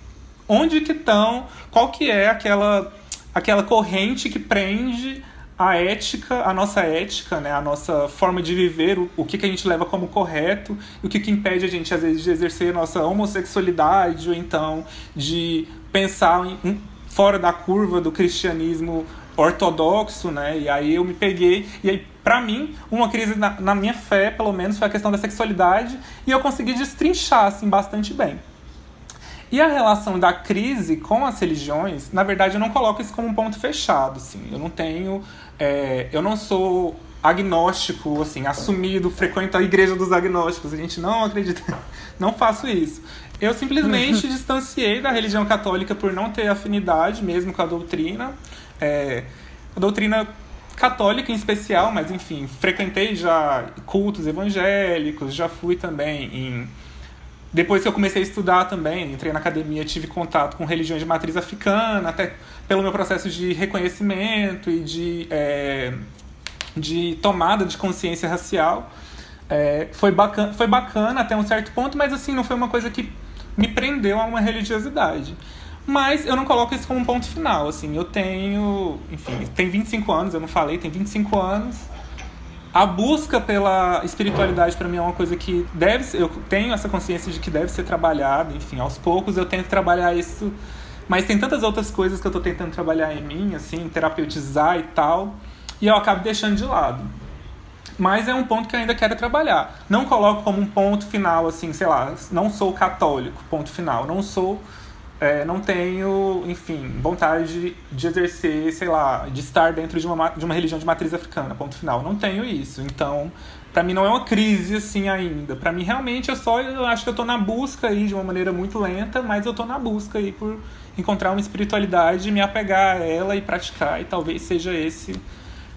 onde que estão, qual que é aquela, aquela corrente que prende a ética, a nossa ética, né, a nossa forma de viver, o, o que, que a gente leva como correto, e o que, que impede a gente, às vezes, de exercer a nossa homossexualidade, ou então de pensar em, fora da curva do cristianismo ortodoxo, né? E aí eu me peguei. E aí, pra mim, uma crise na, na minha fé, pelo menos, foi a questão da sexualidade, e eu consegui destrinchar, assim, bastante bem. E a relação da crise com as religiões, na verdade, eu não coloco isso como um ponto fechado, assim. Eu não tenho... É, eu não sou agnóstico, assim, assumido, frequento a igreja dos agnósticos. A gente não acredita... Não faço isso. Eu simplesmente distanciei da religião católica por não ter afinidade mesmo com a doutrina. É, a doutrina católica em especial, mas enfim, frequentei já cultos evangélicos, já fui também em depois que eu comecei a estudar também, entrei na academia, tive contato com religiões de matriz africana, até pelo meu processo de reconhecimento e de, é, de tomada de consciência racial. É, foi, bacana, foi bacana até um certo ponto, mas assim, não foi uma coisa que me prendeu a uma religiosidade. Mas eu não coloco isso como um ponto final, assim, eu tenho, enfim, tem 25 anos, eu não falei, tem 25 anos, a busca pela espiritualidade para mim é uma coisa que deve ser, eu tenho essa consciência de que deve ser trabalhada, enfim, aos poucos eu tento trabalhar isso, mas tem tantas outras coisas que eu tô tentando trabalhar em mim, assim, terapeutizar e tal, e eu acabo deixando de lado. Mas é um ponto que eu ainda quero trabalhar. Não coloco como um ponto final, assim, sei lá, não sou católico, ponto final. Não sou é, não tenho, enfim, vontade de, de, exercer, sei lá, de estar dentro de uma, de uma religião de matriz africana, ponto final. Não tenho isso. Então, para mim não é uma crise assim ainda. Para mim realmente é só, eu acho que eu tô na busca aí de uma maneira muito lenta, mas eu tô na busca aí por encontrar uma espiritualidade, me apegar a ela e praticar e talvez seja esse,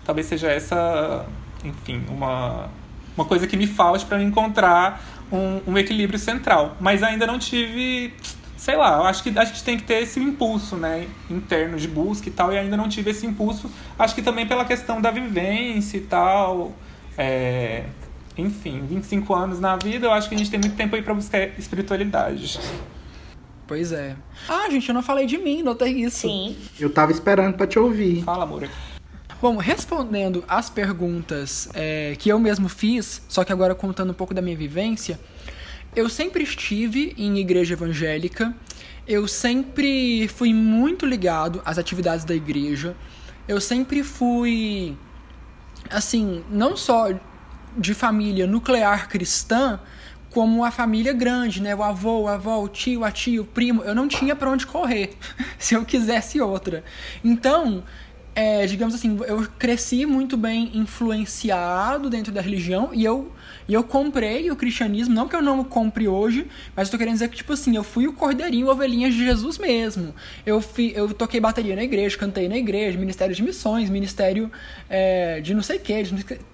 talvez seja essa, enfim, uma uma coisa que me falte para encontrar um, um equilíbrio central. Mas ainda não tive sei lá, eu acho que a gente tem que ter esse impulso, né, interno de busca e tal, e ainda não tive esse impulso, acho que também pela questão da vivência e tal, é, enfim, 25 anos na vida, eu acho que a gente tem muito tempo aí para buscar espiritualidade. Pois é. Ah, gente, eu não falei de mim, notei isso. Sim. Eu tava esperando para te ouvir. Fala, amor. Bom, respondendo as perguntas é, que eu mesmo fiz, só que agora contando um pouco da minha vivência, eu sempre estive em igreja evangélica, eu sempre fui muito ligado às atividades da igreja, eu sempre fui, assim, não só de família nuclear cristã, como a família grande, né? O avô, a avó, o tio, a tia, o primo. Eu não tinha para onde correr se eu quisesse outra. Então, é, digamos assim, eu cresci muito bem influenciado dentro da religião e eu, e eu comprei o cristianismo, não que eu não o compre hoje, mas eu tô querendo dizer que, tipo assim, eu fui o cordeirinho, ovelhinha de Jesus mesmo. Eu, eu toquei bateria na igreja, cantei na igreja, ministério de missões, ministério é, de não sei o que,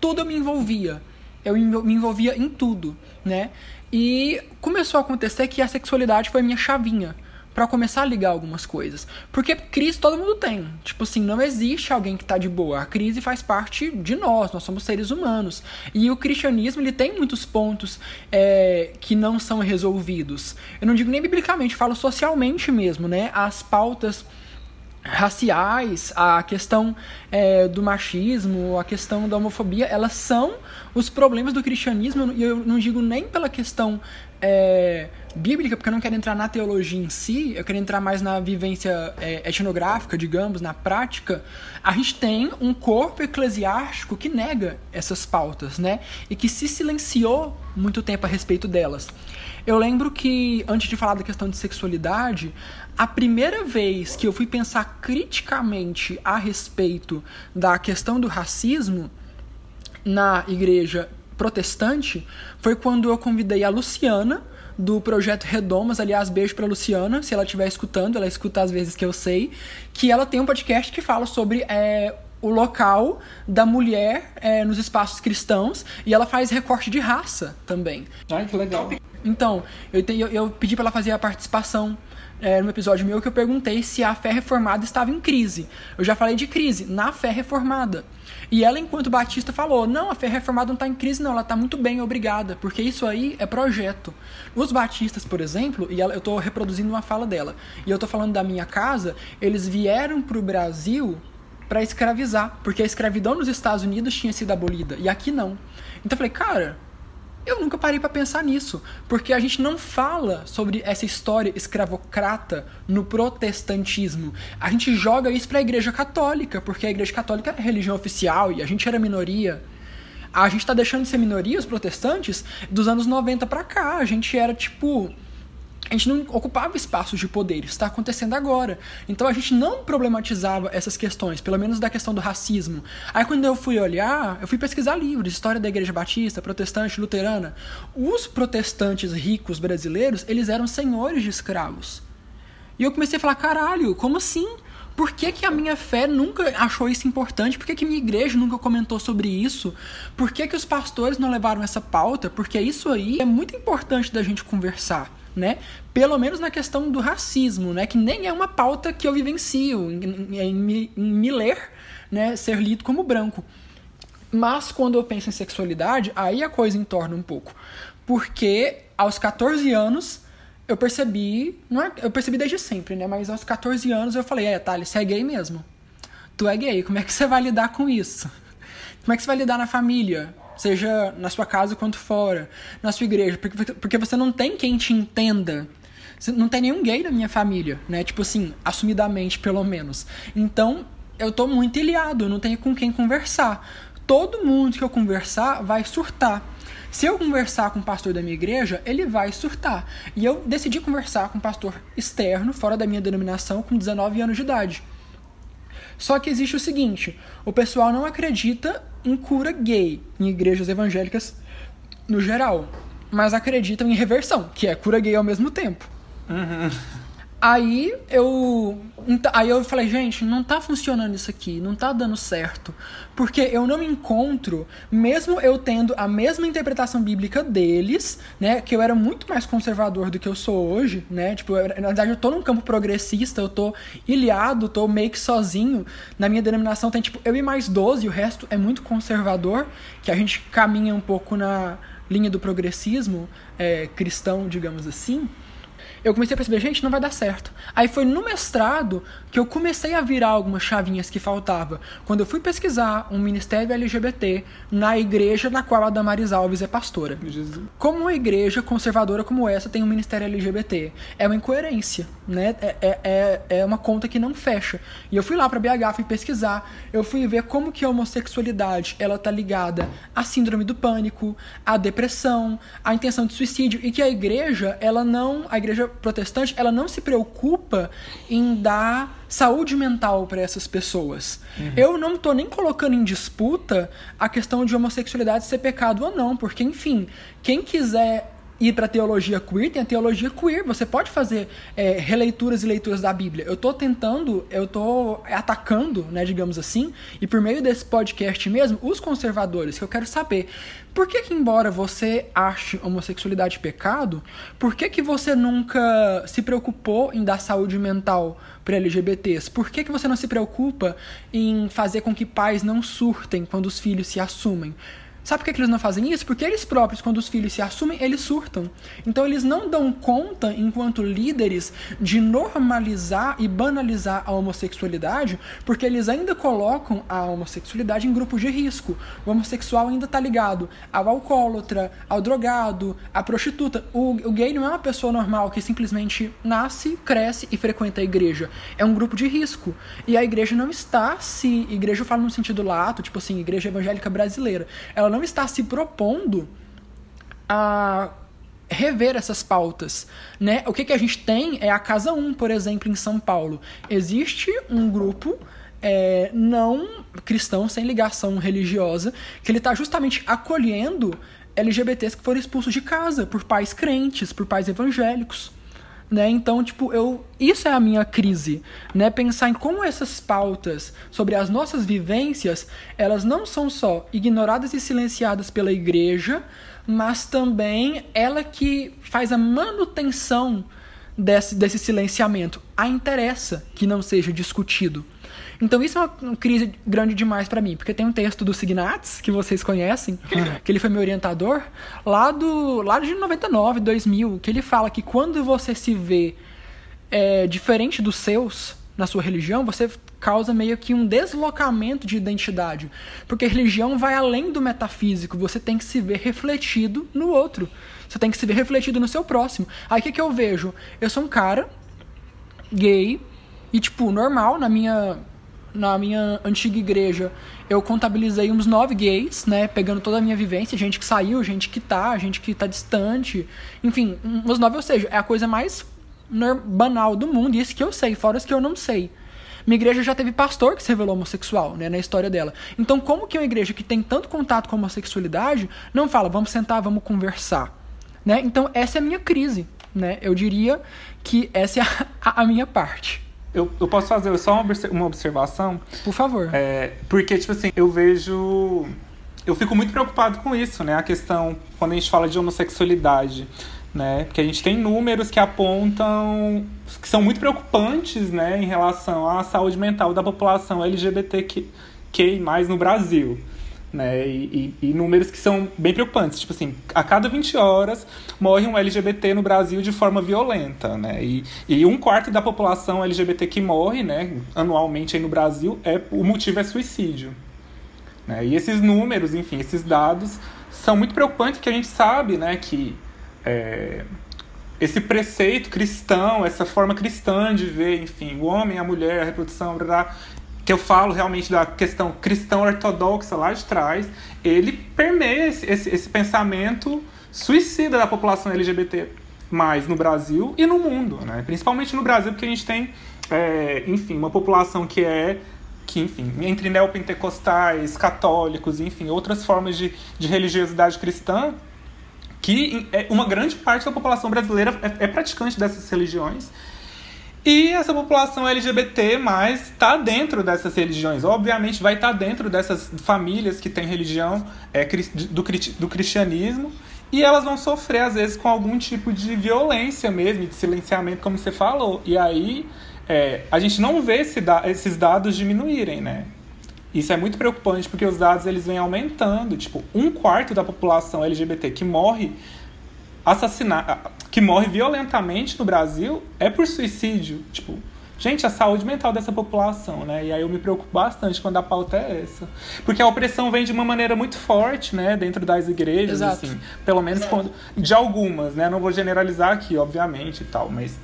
tudo eu me envolvia. Eu me envolvia em tudo, né? E começou a acontecer que a sexualidade foi minha chavinha para começar a ligar algumas coisas. Porque crise todo mundo tem. Tipo assim, não existe alguém que tá de boa. A crise faz parte de nós, nós somos seres humanos. E o cristianismo, ele tem muitos pontos é, que não são resolvidos. Eu não digo nem biblicamente, falo socialmente mesmo, né? As pautas raciais, a questão é, do machismo, a questão da homofobia, elas são os problemas do cristianismo, e eu não digo nem pela questão é, bíblica, porque eu não quero entrar na teologia em si, eu quero entrar mais na vivência é, etnográfica, digamos, na prática. A gente tem um corpo eclesiástico que nega essas pautas, né? E que se silenciou muito tempo a respeito delas. Eu lembro que, antes de falar da questão de sexualidade, a primeira vez que eu fui pensar criticamente a respeito da questão do racismo na igreja protestante foi quando eu convidei a Luciana do projeto Redomas, aliás, beijo para Luciana, se ela estiver escutando, ela escuta às vezes que eu sei, que ela tem um podcast que fala sobre é, o local da mulher é, nos espaços cristãos e ela faz recorte de raça também. Ai, que legal. Então, eu, te, eu, eu pedi para ela fazer a participação é, no episódio meu que eu perguntei se a fé reformada estava em crise. Eu já falei de crise na fé reformada. E ela, enquanto Batista, falou: não, a fé reformada não está em crise, não, ela está muito bem, obrigada, porque isso aí é projeto. Os batistas, por exemplo, e ela, eu estou reproduzindo uma fala dela, e eu estou falando da minha casa, eles vieram para o Brasil para escravizar, porque a escravidão nos Estados Unidos tinha sido abolida, e aqui não. Então eu falei, cara, eu nunca parei para pensar nisso, porque a gente não fala sobre essa história escravocrata no protestantismo. A gente joga isso para a Igreja Católica, porque a Igreja Católica é religião oficial e a gente era minoria. A gente está deixando de ser minoria, os protestantes, dos anos 90 para cá. A gente era tipo a gente não ocupava espaços de poder, isso está acontecendo agora. Então a gente não problematizava essas questões, pelo menos da questão do racismo. Aí quando eu fui olhar, eu fui pesquisar livros, história da igreja batista, protestante, luterana. Os protestantes ricos brasileiros, eles eram senhores de escravos. E eu comecei a falar, caralho, como assim? Por que, que a minha fé nunca achou isso importante? Por que, que minha igreja nunca comentou sobre isso? Por que, que os pastores não levaram essa pauta? Porque isso aí é muito importante da gente conversar né? Pelo menos na questão do racismo, né? Que nem é uma pauta que eu vivencio em, em, em me ler, né? Ser lido como branco. Mas quando eu penso em sexualidade, aí a coisa entorna um pouco. Porque aos 14 anos eu percebi, não é, eu percebi desde sempre, né? Mas aos 14 anos eu falei, é, Thales, você é gay mesmo. Tu é gay, como é que você vai lidar com isso? Como é que você vai lidar na família? Seja na sua casa quanto fora, na sua igreja, porque, porque você não tem quem te entenda. Não tem nenhum gay na minha família, né? Tipo assim, assumidamente, pelo menos. Então, eu tô muito ilhado, eu não tenho com quem conversar. Todo mundo que eu conversar vai surtar. Se eu conversar com o pastor da minha igreja, ele vai surtar. E eu decidi conversar com um pastor externo, fora da minha denominação, com 19 anos de idade. Só que existe o seguinte: o pessoal não acredita em cura gay em igrejas evangélicas no geral, mas acreditam em reversão, que é cura gay ao mesmo tempo. Uhum. Aí eu, aí eu falei, gente, não tá funcionando isso aqui, não tá dando certo. Porque eu não me encontro, mesmo eu tendo a mesma interpretação bíblica deles, né? Que eu era muito mais conservador do que eu sou hoje, né? Tipo, eu, na verdade eu tô num campo progressista, eu tô ilhado, tô meio que sozinho. Na minha denominação tem, tipo, eu e mais 12, e o resto é muito conservador, que a gente caminha um pouco na linha do progressismo é, cristão, digamos assim eu comecei a perceber, gente, não vai dar certo. Aí foi no mestrado que eu comecei a virar algumas chavinhas que faltava. Quando eu fui pesquisar um ministério LGBT na igreja na qual a Damaris Alves é pastora. Jesus. Como uma igreja conservadora como essa tem um ministério LGBT? É uma incoerência, né? É, é, é, é uma conta que não fecha. E eu fui lá para BH, fui pesquisar, eu fui ver como que a homossexualidade ela tá ligada à síndrome do pânico, à depressão, à intenção de suicídio e que a igreja, ela não, a igreja protestante, ela não se preocupa em dar saúde mental para essas pessoas. Uhum. Eu não estou nem colocando em disputa a questão de homossexualidade ser pecado ou não, porque, enfim, quem quiser ir para teologia queer, tem a teologia queer. Você pode fazer é, releituras e leituras da Bíblia. Eu estou tentando, eu estou atacando, né, digamos assim, e por meio desse podcast mesmo, os conservadores, que eu quero saber por que, que embora você ache homossexualidade pecado, por que, que você nunca se preocupou em dar saúde mental para LGBTs? Por que, que você não se preocupa em fazer com que pais não surtem quando os filhos se assumem? Sabe por que eles não fazem isso? Porque eles próprios, quando os filhos se assumem, eles surtam. Então eles não dão conta, enquanto líderes, de normalizar e banalizar a homossexualidade, porque eles ainda colocam a homossexualidade em grupos de risco. O homossexual ainda está ligado ao alcoólatra, ao drogado, à prostituta. O, o gay não é uma pessoa normal que simplesmente nasce, cresce e frequenta a igreja. É um grupo de risco. E a igreja não está se. Igreja eu falo no sentido lato, tipo assim, igreja evangélica brasileira. Ela não está se propondo a rever essas pautas, né? O que, que a gente tem é a Casa 1, por exemplo, em São Paulo. Existe um grupo é, não cristão, sem ligação religiosa, que ele está justamente acolhendo LGBTs que foram expulsos de casa por pais crentes, por pais evangélicos. Né? Então, tipo, eu isso é a minha crise, né? Pensar em como essas pautas sobre as nossas vivências, elas não são só ignoradas e silenciadas pela igreja, mas também ela que faz a manutenção desse, desse silenciamento. A interessa que não seja discutido. Então isso é uma crise grande demais para mim, porque tem um texto do Signates, que vocês conhecem, que ele foi meu orientador, lá, do, lá de 99, 2000, que ele fala que quando você se vê é, diferente dos seus na sua religião, você causa meio que um deslocamento de identidade. Porque a religião vai além do metafísico, você tem que se ver refletido no outro. Você tem que se ver refletido no seu próximo. Aí o que, que eu vejo? Eu sou um cara gay e, tipo, normal na minha na minha antiga igreja, eu contabilizei uns nove gays, né? Pegando toda a minha vivência, gente que saiu, gente que tá, gente que tá distante. Enfim, uns nove, ou seja, é a coisa mais banal do mundo, e isso que eu sei, fora os que eu não sei. Minha igreja já teve pastor que se revelou homossexual, né, na história dela. Então, como que uma igreja que tem tanto contato com a homossexualidade não fala, vamos sentar, vamos conversar? Né? Então, essa é a minha crise, né? Eu diria que essa é a, a minha parte. Eu, eu posso fazer só uma observação? Por favor. É, porque, tipo assim, eu vejo. Eu fico muito preocupado com isso, né? A questão, quando a gente fala de homossexualidade, né? Porque a gente tem números que apontam. que são muito preocupantes, né? Em relação à saúde mental da população LGBTQ no Brasil né? E, e, e, números que são bem preocupantes. Tipo assim, a cada 20 horas morre um LGBT no Brasil de forma violenta, né? E, e um quarto da população LGBT que morre, né, anualmente no Brasil, é, o motivo é suicídio. Né? E esses números, enfim, esses dados são muito preocupantes porque a gente sabe, né, que é, esse preceito cristão, essa forma cristã de ver, enfim, o homem, a mulher, a reprodução, que eu falo realmente da questão cristã ortodoxa lá de trás, ele permeia esse, esse, esse pensamento suicida da população LGBT mais no Brasil e no mundo, né? Principalmente no Brasil, porque a gente tem, é, enfim, uma população que é que, enfim, entre neopentecostais, católicos, enfim, outras formas de, de religiosidade cristã, que é, uma grande parte da população brasileira é, é praticante dessas religiões e essa população LGBT está dentro dessas religiões. Obviamente vai estar tá dentro dessas famílias que têm religião é, do, do cristianismo. E elas vão sofrer, às vezes, com algum tipo de violência mesmo, de silenciamento, como você falou. E aí é, a gente não vê esse da esses dados diminuírem, né? Isso é muito preocupante porque os dados eles vêm aumentando. Tipo, um quarto da população LGBT que morre assassinar, que morre violentamente no Brasil é por suicídio. Tipo, gente, a saúde mental dessa população, né? E aí eu me preocupo bastante quando a pauta é essa. Porque a opressão vem de uma maneira muito forte, né? Dentro das igrejas, Exato. assim. Pelo menos quando. De algumas, né? Não vou generalizar aqui, obviamente e tal, mas.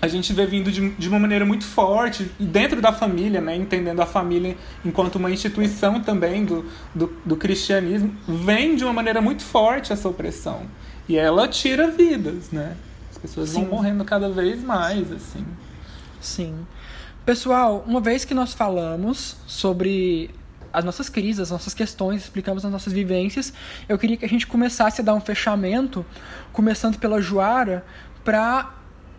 A gente vê vindo de, de uma maneira muito forte, dentro da família, né? entendendo a família enquanto uma instituição também do, do, do cristianismo, vem de uma maneira muito forte essa opressão. E ela tira vidas, né? As pessoas Sim. vão morrendo cada vez mais, assim. Sim. Pessoal, uma vez que nós falamos sobre as nossas crises, as nossas questões, explicamos as nossas vivências, eu queria que a gente começasse a dar um fechamento, começando pela Joara, para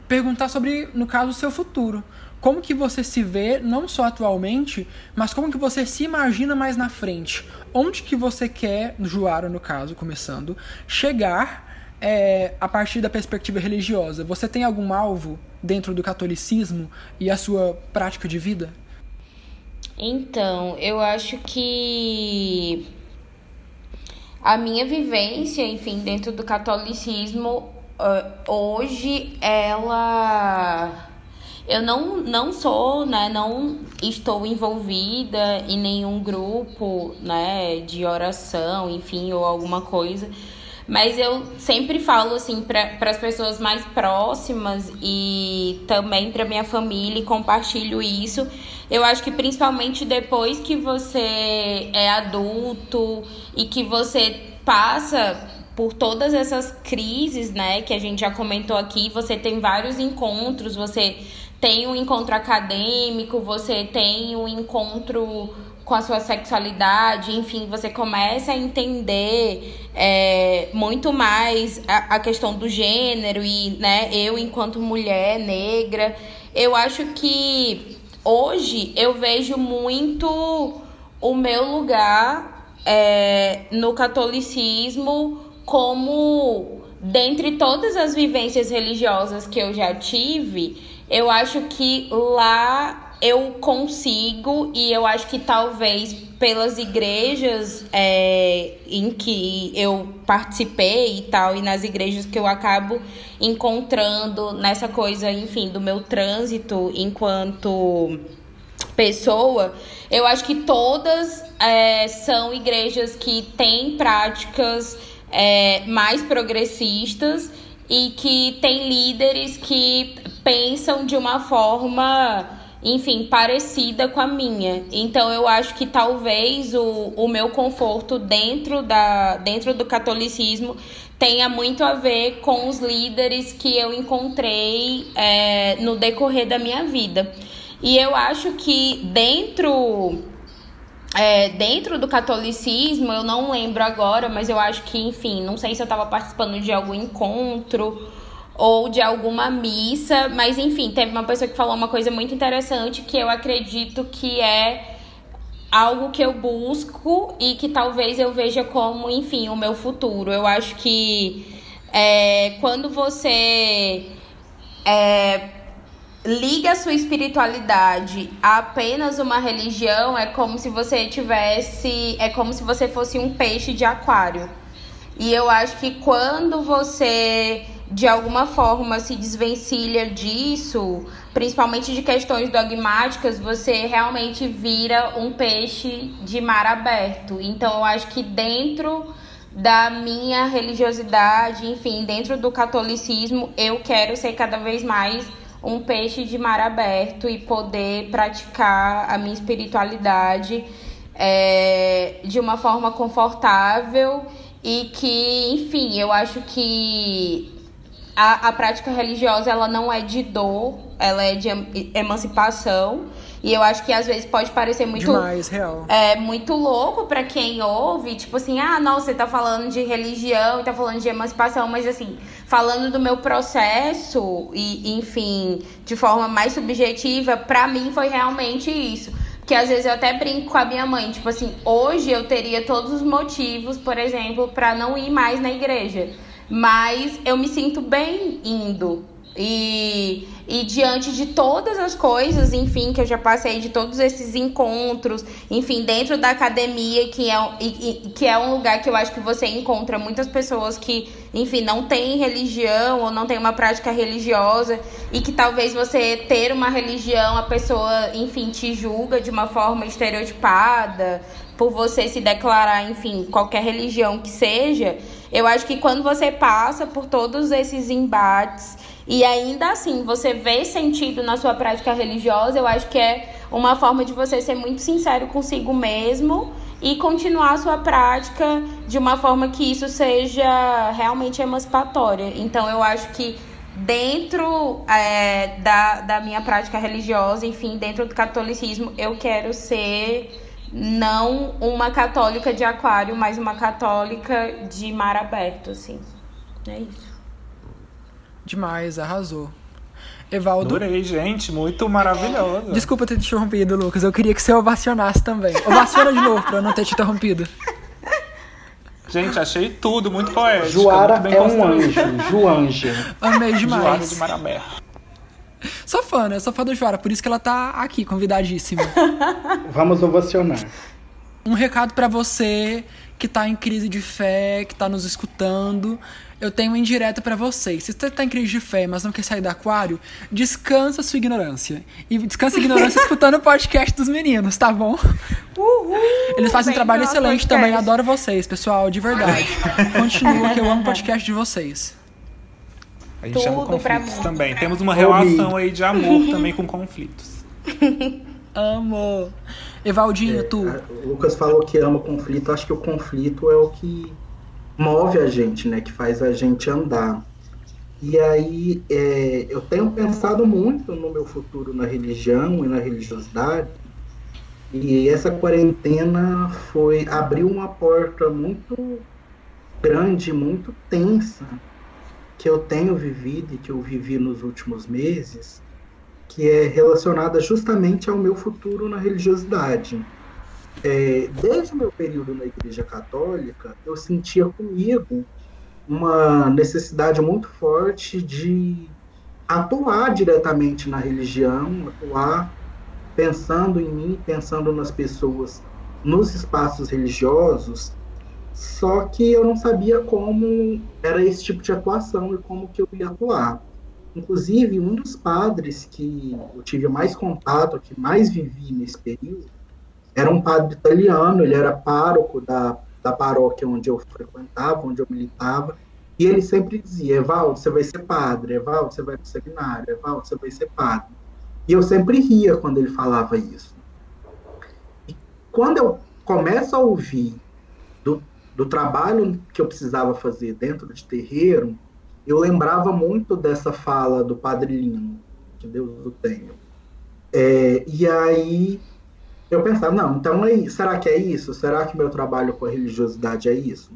perguntar sobre, no caso, o seu futuro. Como que você se vê, não só atualmente, mas como que você se imagina mais na frente? Onde que você quer, Joara, no caso, começando, chegar é, a partir da perspectiva religiosa, você tem algum alvo dentro do catolicismo e a sua prática de vida? Então, eu acho que a minha vivência, enfim, dentro do catolicismo, uh, hoje ela eu não, não sou, né, não estou envolvida em nenhum grupo, né, de oração, enfim, ou alguma coisa. Mas eu sempre falo assim para as pessoas mais próximas e também para minha família e compartilho isso. Eu acho que principalmente depois que você é adulto e que você passa por todas essas crises, né, que a gente já comentou aqui, você tem vários encontros, você tem um encontro acadêmico, você tem um encontro com a sua sexualidade, enfim, você começa a entender é, muito mais a, a, questão do gênero e, né, eu enquanto mulher negra, eu acho que hoje eu vejo muito o meu lugar é, no catolicismo como dentre todas as vivências religiosas que eu já tive, eu acho que lá eu consigo e eu acho que talvez pelas igrejas é, em que eu participei e tal, e nas igrejas que eu acabo encontrando nessa coisa, enfim, do meu trânsito enquanto pessoa, eu acho que todas é, são igrejas que têm práticas é, mais progressistas e que têm líderes que pensam de uma forma enfim, parecida com a minha. Então eu acho que talvez o, o meu conforto dentro, da, dentro do catolicismo tenha muito a ver com os líderes que eu encontrei é, no decorrer da minha vida. E eu acho que dentro é, dentro do catolicismo, eu não lembro agora, mas eu acho que, enfim, não sei se eu estava participando de algum encontro ou de alguma missa, mas enfim, teve uma pessoa que falou uma coisa muito interessante que eu acredito que é algo que eu busco e que talvez eu veja como, enfim, o meu futuro. Eu acho que é, quando você é, liga a sua espiritualidade a apenas uma religião, é como se você tivesse. É como se você fosse um peixe de aquário. E eu acho que quando você de alguma forma se desvencilha disso, principalmente de questões dogmáticas, você realmente vira um peixe de mar aberto. Então eu acho que dentro da minha religiosidade, enfim, dentro do catolicismo, eu quero ser cada vez mais um peixe de mar aberto e poder praticar a minha espiritualidade é, de uma forma confortável e que, enfim, eu acho que a, a prática religiosa ela não é de dor, ela é de emancipação. E eu acho que às vezes pode parecer muito. Demais, real. É muito louco para quem ouve, tipo assim, ah, não, você tá falando de religião e tá falando de emancipação, mas assim, falando do meu processo, e enfim, de forma mais subjetiva, para mim foi realmente isso. Que às vezes eu até brinco com a minha mãe, tipo assim, hoje eu teria todos os motivos, por exemplo, para não ir mais na igreja. Mas eu me sinto bem indo. E, e diante de todas as coisas, enfim, que eu já passei, de todos esses encontros, enfim, dentro da academia, que é, e, que é um lugar que eu acho que você encontra muitas pessoas que, enfim, não têm religião ou não tem uma prática religiosa, e que talvez você ter uma religião, a pessoa, enfim, te julga de uma forma estereotipada, por você se declarar, enfim, qualquer religião que seja. Eu acho que quando você passa por todos esses embates e ainda assim você vê sentido na sua prática religiosa, eu acho que é uma forma de você ser muito sincero consigo mesmo e continuar a sua prática de uma forma que isso seja realmente emancipatória. Então eu acho que dentro é, da, da minha prática religiosa, enfim, dentro do catolicismo, eu quero ser não uma católica de aquário, mas uma católica de mar aberto, assim. É isso. Demais, arrasou. Evaldo. Adorei, gente, muito maravilhosa. Desculpa ter te interrompido, Lucas. Eu queria que você ovacionasse também. Ovaciona de novo pra não ter te interrompido. Gente, achei tudo muito poético. Joara muito é um anjo, Joanja. Amei demais. Joara de mar aberto. Sou fã, né? Sou fã do Joara, por isso que ela tá aqui, convidadíssima. Vamos ovacionar. Um recado para você que tá em crise de fé, que tá nos escutando. Eu tenho uma indireta para vocês. Se você tá em crise de fé, mas não quer sair do aquário, descansa sua ignorância. E descansa a ignorância escutando o podcast dos meninos, tá bom? Uhul, Eles fazem um trabalho excelente podcast. também. Adoro vocês, pessoal, de verdade. Continua que eu amo o podcast de vocês. A gente Tudo pra conflitos mim. também. Temos uma relação aí de amor também com conflitos. Amo. Evaldinho, tu. É, O Lucas falou que ama conflito. Acho que o conflito é o que move a gente, né? Que faz a gente andar. E aí, é, eu tenho pensado muito no meu futuro na religião e na religiosidade. E essa quarentena foi abriu uma porta muito grande, muito tensa que eu tenho vivido e que eu vivi nos últimos meses, que é relacionada justamente ao meu futuro na religiosidade. É, desde o meu período na Igreja Católica, eu sentia comigo uma necessidade muito forte de atuar diretamente na religião, atuar pensando em mim, pensando nas pessoas, nos espaços religiosos, só que eu não sabia como era esse tipo de atuação e como que eu ia atuar. Inclusive, um dos padres que eu tive mais contato, que mais vivi nesse período, era um padre italiano, ele era pároco da, da paróquia onde eu frequentava, onde eu militava, e ele sempre dizia, Evaldo, você vai ser padre, Evaldo, você vai para o seminário, Evaldo, você vai ser padre. E eu sempre ria quando ele falava isso. E quando eu começo a ouvir do, trabalho que eu precisava fazer dentro de terreiro, eu lembrava muito dessa fala do Padre Lino, que Deus o tenha. É, e aí eu pensava, não, então é, será que é isso? Será que meu trabalho com a religiosidade é isso?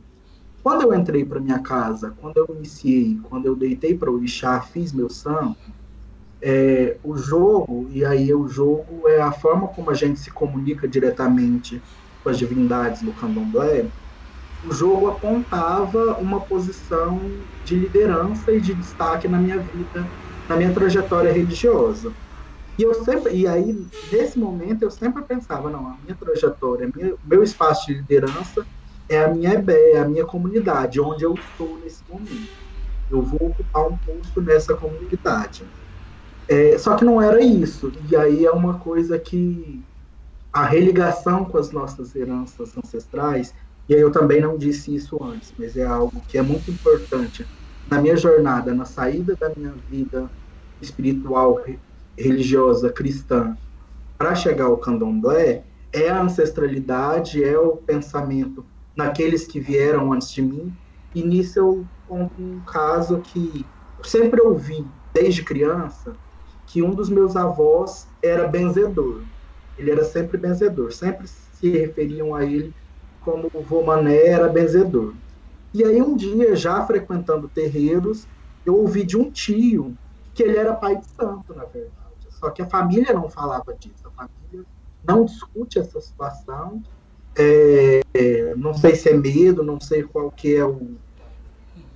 Quando eu entrei para minha casa, quando eu iniciei, quando eu deitei para o orixá, fiz meu santo, é, o jogo, e aí o jogo é a forma como a gente se comunica diretamente com as divindades do candomblé, o jogo apontava uma posição de liderança e de destaque na minha vida, na minha trajetória religiosa. E eu sempre, e aí nesse momento eu sempre pensava, não, a minha trajetória, minha, meu espaço de liderança é a minha EBE, é a minha comunidade, onde eu estou nesse momento. Eu vou ocupar um posto nessa comunidade. É, só que não era isso. E aí é uma coisa que a religação com as nossas heranças ancestrais, e aí eu também não disse isso antes, mas é algo que é muito importante na minha jornada, na saída da minha vida espiritual, religiosa, cristã, para chegar ao candomblé, é a ancestralidade, é o pensamento naqueles que vieram antes de mim. E nisso eu conto um caso que sempre ouvi, desde criança, que um dos meus avós era benzedor. Ele era sempre benzedor, sempre se referiam a ele como vô era benzedor. E aí um dia, já frequentando terreiros, eu ouvi de um tio que ele era pai de santo, na verdade. Só que a família não falava disso, a família não discute essa situação. É, não sei se é medo, não sei qual que é o,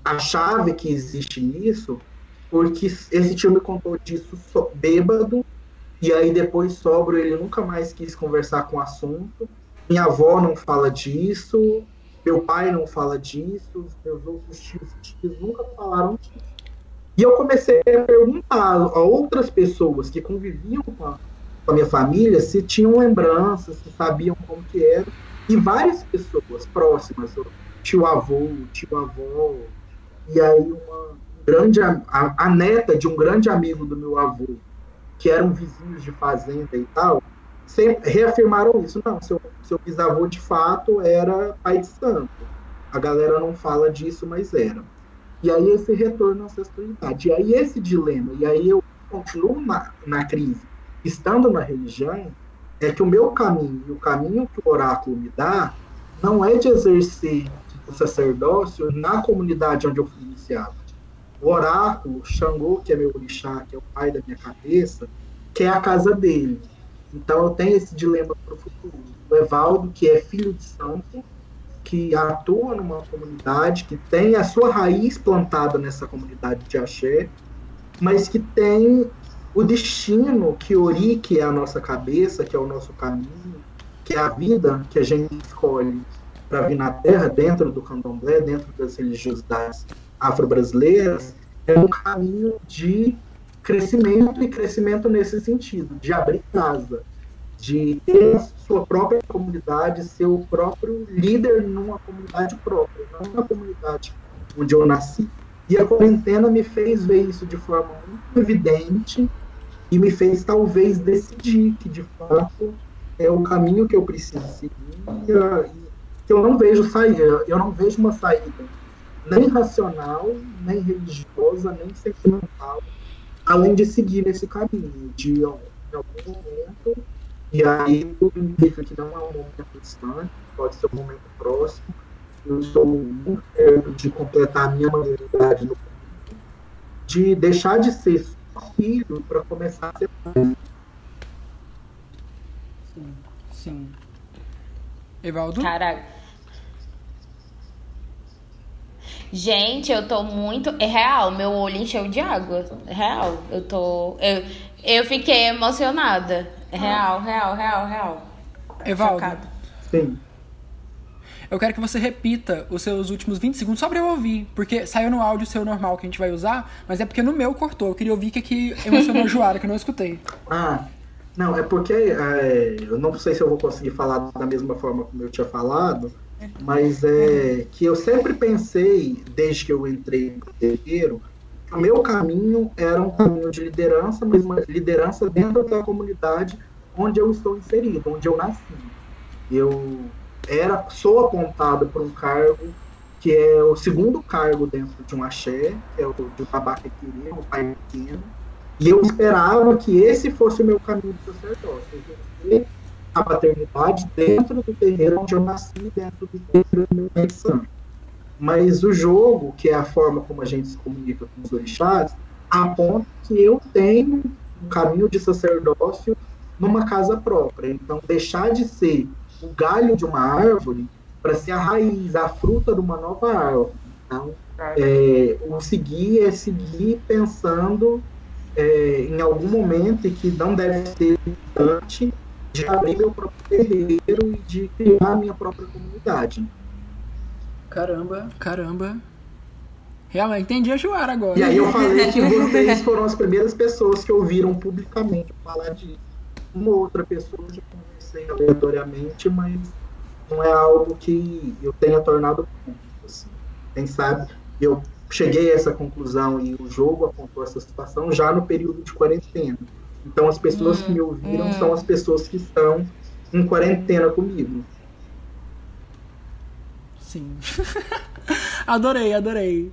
a chave que existe nisso, porque esse tio me contou disso so, bêbado, e aí depois sobro ele nunca mais quis conversar com o assunto. Minha avó não fala disso, meu pai não fala disso, meus outros tios, tios nunca falaram disso. E eu comecei a perguntar a outras pessoas que conviviam com a, com a minha família se tinham lembranças, se sabiam como que era. E várias pessoas próximas, tio avô, tio avó, e aí uma grande a, a, neta de um grande amigo do meu avô, que eram vizinhos de fazenda e tal, sempre reafirmaram isso. Não, seu, seu bisavô de fato era pai de santo. A galera não fala disso, mas era. E aí esse retorno à ancestralidade. E aí esse dilema, e aí eu continuo na, na crise, estando na religião, é que o meu caminho o caminho que o oráculo me dá não é de exercer o sacerdócio na comunidade onde eu fui iniciado. O oráculo, Xangô, que é meu orixá, que é o pai da minha cabeça, que é a casa dele. Então eu tenho esse dilema para o futuro. O Evaldo, que é filho de santo, que atua numa comunidade, que tem a sua raiz plantada nessa comunidade de axé, mas que tem o destino que Ori, que é a nossa cabeça, que é o nosso caminho, que é a vida que a gente escolhe para vir na Terra, dentro do candomblé, dentro das religiosidades afro-brasileiras, é um caminho de crescimento e crescimento nesse sentido, de abrir casa, de ter sua própria comunidade, ser o próprio líder numa comunidade própria, não na comunidade onde eu nasci. E a quarentena me fez ver isso de forma muito evidente e me fez talvez decidir que de fato é o caminho que eu preciso seguir e que eu não vejo saída, eu não vejo uma saída nem racional, nem religiosa, nem sentimental, além de seguir nesse caminho, de em algum momento, e aí tudo indica que não é um momento distante, pode ser um momento próximo, eu estou muito perto de completar a minha maioridade no de deixar de ser filho para começar a ser pai. Sim, sim. Evaldo? Caraca. Gente, eu tô muito. É real, meu olho encheu de água. É real. Eu tô. Eu, eu fiquei emocionada. É real, real, real, real. Evaldo. Chocada. Sim. Eu quero que você repita os seus últimos 20 segundos só pra eu ouvir. Porque saiu no áudio seu normal que a gente vai usar, mas é porque no meu cortou. Eu queria ouvir o que, que emocionou a Joara, que eu não escutei. Ah, não, é porque é, eu não sei se eu vou conseguir falar da mesma forma como eu tinha falado, mas é que eu sempre pensei, desde que eu entrei no terreiro, que o meu caminho era um caminho de liderança, mas uma liderança dentro da comunidade onde eu estou inserido, onde eu nasci. Eu era, sou apontado para um cargo que é o segundo cargo dentro de um axé, que é o de Tabaquequiri, um pai pequeno, e eu esperava que esse fosse o meu caminho de sacerdócio, exercer a paternidade dentro do terreiro onde eu nasci, dentro do terreiro do meu pai santo. Mas o jogo, que é a forma como a gente se comunica com os orixás, aponta que eu tenho um caminho de sacerdócio numa casa própria. Então, deixar de ser o galho de uma árvore para ser a raiz, a fruta de uma nova árvore. Então, é, o seguir é seguir pensando é, em algum momento e que não deve ser distante de abrir meu próprio terreiro e de criar a minha própria comunidade. Caramba, caramba. Realmente, entendi a Joara agora. E aí eu falei que vocês foram as primeiras pessoas que ouviram publicamente falar disso. Uma outra pessoa já conversei aleatoriamente, mas não é algo que eu tenha tornado público. Assim. Quem sabe eu cheguei a essa conclusão e o jogo apontou essa situação já no período de quarentena. Então as pessoas que me ouviram hum. são as pessoas que estão em quarentena comigo. Sim. adorei, adorei.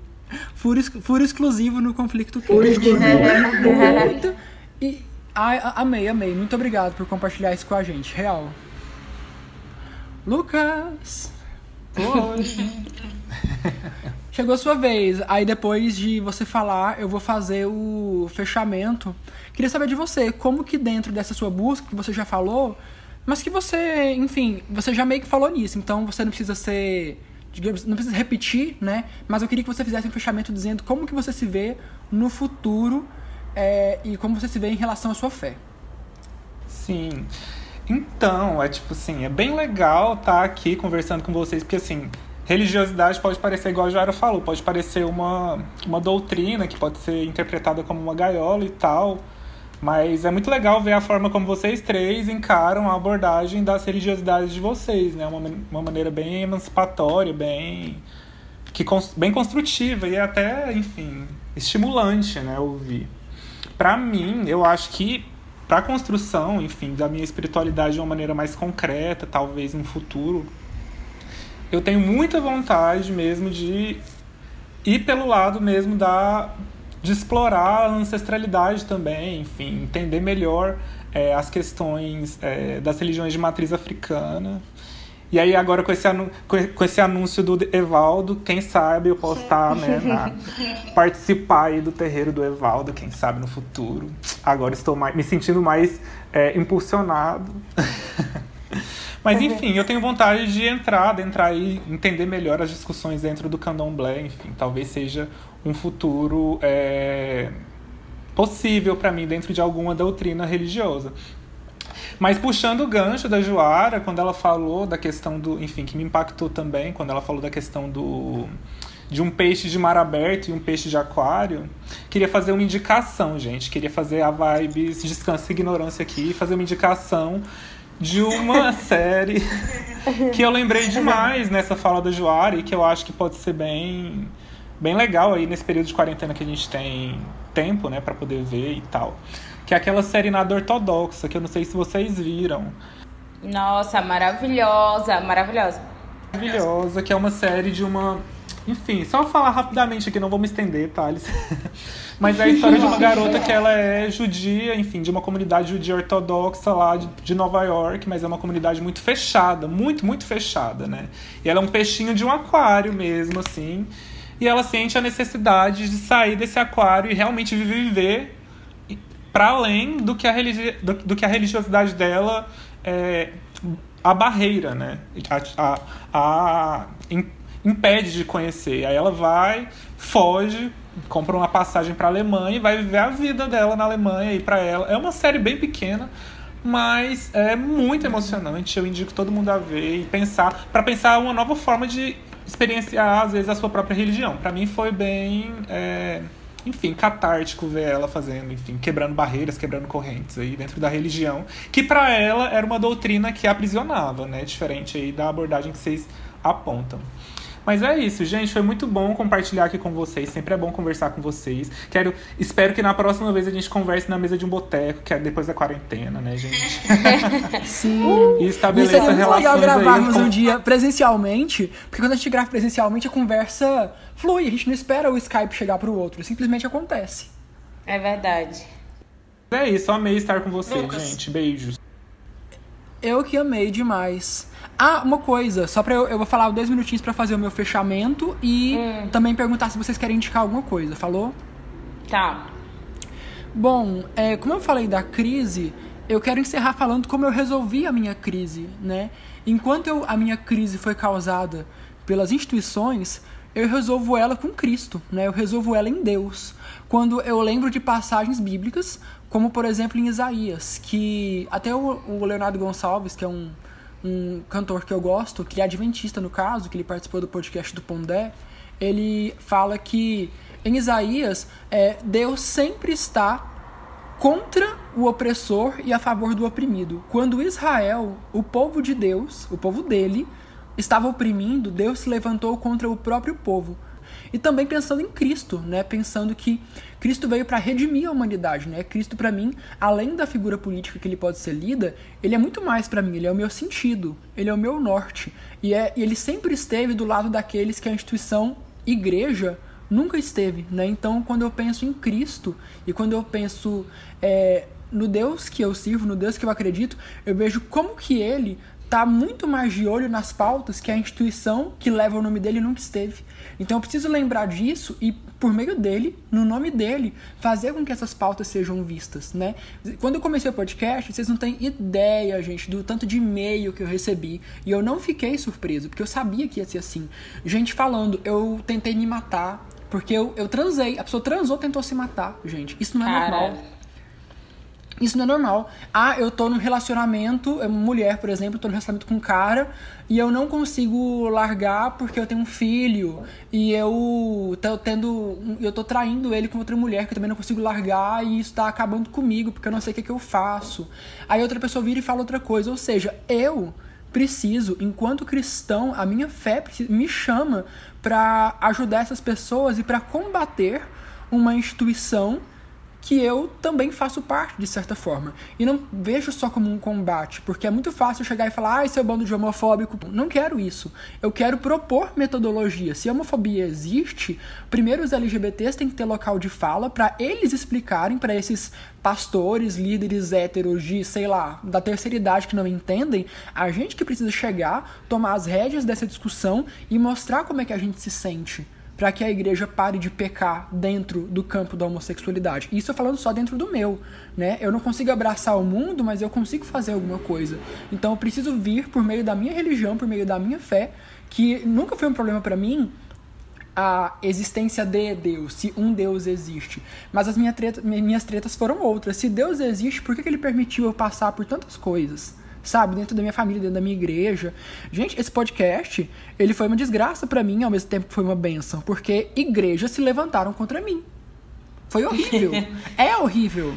Furo, furo exclusivo no conflito Furo exclusivo. Muito. E a- amei, amei. Muito obrigado por compartilhar isso com a gente. Real. Lucas! Oi. Chegou a sua vez. Aí depois de você falar, eu vou fazer o fechamento. Queria saber de você, como que dentro dessa sua busca, que você já falou, mas que você, enfim, você já meio que falou nisso, então você não precisa ser, digamos, não precisa repetir, né? Mas eu queria que você fizesse um fechamento dizendo como que você se vê no futuro é, e como você se vê em relação à sua fé. Sim. Então, é tipo assim, é bem legal estar aqui conversando com vocês, porque assim, religiosidade pode parecer, igual a Joara falou, pode parecer uma, uma doutrina que pode ser interpretada como uma gaiola e tal, mas é muito legal ver a forma como vocês três encaram a abordagem das religiosidades de vocês, né? Uma, uma maneira bem emancipatória, bem, que, bem construtiva e até, enfim, estimulante, né? Ouvir. Pra mim, eu acho que para a construção, enfim, da minha espiritualidade de uma maneira mais concreta, talvez no futuro, eu tenho muita vontade mesmo de ir pelo lado mesmo da de explorar a ancestralidade também, enfim, entender melhor é, as questões é, das religiões de matriz africana. E aí agora com esse, com com esse anúncio do Evaldo, quem sabe eu posso estar, né, na- participar aí do terreiro do Evaldo, quem sabe no futuro. Agora estou mais, me sentindo mais é, impulsionado. Mas enfim, eu tenho vontade de entrar, de entrar e entender melhor as discussões dentro do candomblé, enfim, talvez seja um futuro é, possível para mim dentro de alguma doutrina religiosa. Mas puxando o gancho da Joara, quando ela falou da questão do. Enfim, que me impactou também, quando ela falou da questão do. De um peixe de mar aberto e um peixe de aquário. Queria fazer uma indicação, gente. Queria fazer a vibes Descansa e Ignorância aqui. Fazer uma indicação de uma série que eu lembrei demais nessa fala da Joara e que eu acho que pode ser bem, bem legal aí nesse período de quarentena que a gente tem tempo, né, para poder ver e tal que é aquela série nada ortodoxa, que eu não sei se vocês viram. Nossa, maravilhosa, maravilhosa. Maravilhosa, que é uma série de uma. Enfim, só falar rapidamente aqui, não vou me estender, Thales. Mas é a história de uma garota que ela é judia, enfim, de uma comunidade judia ortodoxa lá de Nova York, mas é uma comunidade muito fechada, muito, muito fechada, né? E ela é um peixinho de um aquário mesmo, assim. E ela sente a necessidade de sair desse aquário e realmente viver para além do que a, religi do, do, que a religiosidade dela é a barreira, né? A, a, a, impede de conhecer. Aí ela vai, foge, compra uma passagem para Alemanha e vai viver a vida dela na Alemanha e para ela. É uma série bem pequena, mas é muito emocionante. Eu indico todo mundo a ver e pensar para pensar uma nova forma de experienciar às vezes a sua própria religião. Para mim foi bem é, enfim, catártico ver ela fazendo, enfim, quebrando barreiras, quebrando correntes aí dentro da religião, que para ela era uma doutrina que aprisionava, né? Diferente aí da abordagem que vocês apontam. Mas é isso, gente. Foi muito bom compartilhar aqui com vocês. Sempre é bom conversar com vocês. Quero, espero que na próxima vez a gente converse na mesa de um boteco, que é depois da quarentena, né, gente? Sim. e estabeleça Isso é muito legal gravarmos aí, um dia presencialmente, porque quando a gente grava presencialmente a conversa flui. A gente não espera o Skype chegar pro outro, simplesmente acontece. É verdade. É isso, amei estar com vocês, Lucas. gente. Beijos. Eu que amei demais. Ah, uma coisa, só pra eu, eu vou falar dois minutinhos para fazer o meu fechamento e hum. também perguntar se vocês querem indicar alguma coisa, falou? Tá. Bom, é, como eu falei da crise, eu quero encerrar falando como eu resolvi a minha crise, né? Enquanto eu, a minha crise foi causada pelas instituições, eu resolvo ela com Cristo, né? Eu resolvo ela em Deus. Quando eu lembro de passagens bíblicas, como por exemplo em Isaías, que até o, Leonardo Gonçalves, que é um um cantor que eu gosto, que é adventista no caso, que ele participou do podcast do Pondé, ele fala que em Isaías é, Deus sempre está contra o opressor e a favor do oprimido. Quando Israel, o povo de Deus, o povo dele, estava oprimindo, Deus se levantou contra o próprio povo. E também pensando em Cristo, né? Pensando que Cristo veio para redimir a humanidade, né? Cristo para mim, além da figura política que ele pode ser lida, ele é muito mais para mim, ele é o meu sentido, ele é o meu norte. E, é, e ele sempre esteve do lado daqueles que a instituição igreja nunca esteve, né? Então, quando eu penso em Cristo e quando eu penso é, no Deus que eu sirvo, no Deus que eu acredito, eu vejo como que ele tá muito mais de olho nas pautas que a instituição que leva o nome dele nunca esteve. Então eu preciso lembrar disso e por meio dele, no nome dele, fazer com que essas pautas sejam vistas, né? Quando eu comecei o podcast, vocês não têm ideia, gente, do tanto de e-mail que eu recebi. E eu não fiquei surpreso, porque eu sabia que ia ser assim. Gente falando, eu tentei me matar, porque eu, eu transei. A pessoa transou, tentou se matar, gente. Isso não é Cara. normal. Isso não é normal. Ah, eu tô num relacionamento, é mulher, por exemplo, tô num relacionamento com um cara e eu não consigo largar porque eu tenho um filho e eu tô tendo. Eu tô traindo ele com outra mulher que eu também não consigo largar e isso tá acabando comigo porque eu não sei o que, é que eu faço. Aí outra pessoa vira e fala outra coisa. Ou seja, eu preciso, enquanto cristão, a minha fé me chama para ajudar essas pessoas e para combater uma instituição que eu também faço parte, de certa forma. E não vejo só como um combate, porque é muito fácil chegar e falar, ah, esse é bando de homofóbico. Não quero isso. Eu quero propor metodologia. Se a homofobia existe, primeiro os LGBTs têm que ter local de fala para eles explicarem para esses pastores, líderes héteros de, sei lá, da terceira idade que não entendem, a gente que precisa chegar, tomar as rédeas dessa discussão e mostrar como é que a gente se sente para que a igreja pare de pecar dentro do campo da homossexualidade. Isso eu falando só dentro do meu, né? Eu não consigo abraçar o mundo, mas eu consigo fazer alguma coisa. Então eu preciso vir por meio da minha religião, por meio da minha fé, que nunca foi um problema para mim a existência de Deus, se um Deus existe. Mas as minhas tretas foram outras. Se Deus existe, por que ele permitiu eu passar por tantas coisas? Sabe, dentro da minha família, dentro da minha igreja. Gente, esse podcast, ele foi uma desgraça para mim, ao mesmo tempo que foi uma benção, porque igrejas se levantaram contra mim. Foi horrível. é horrível.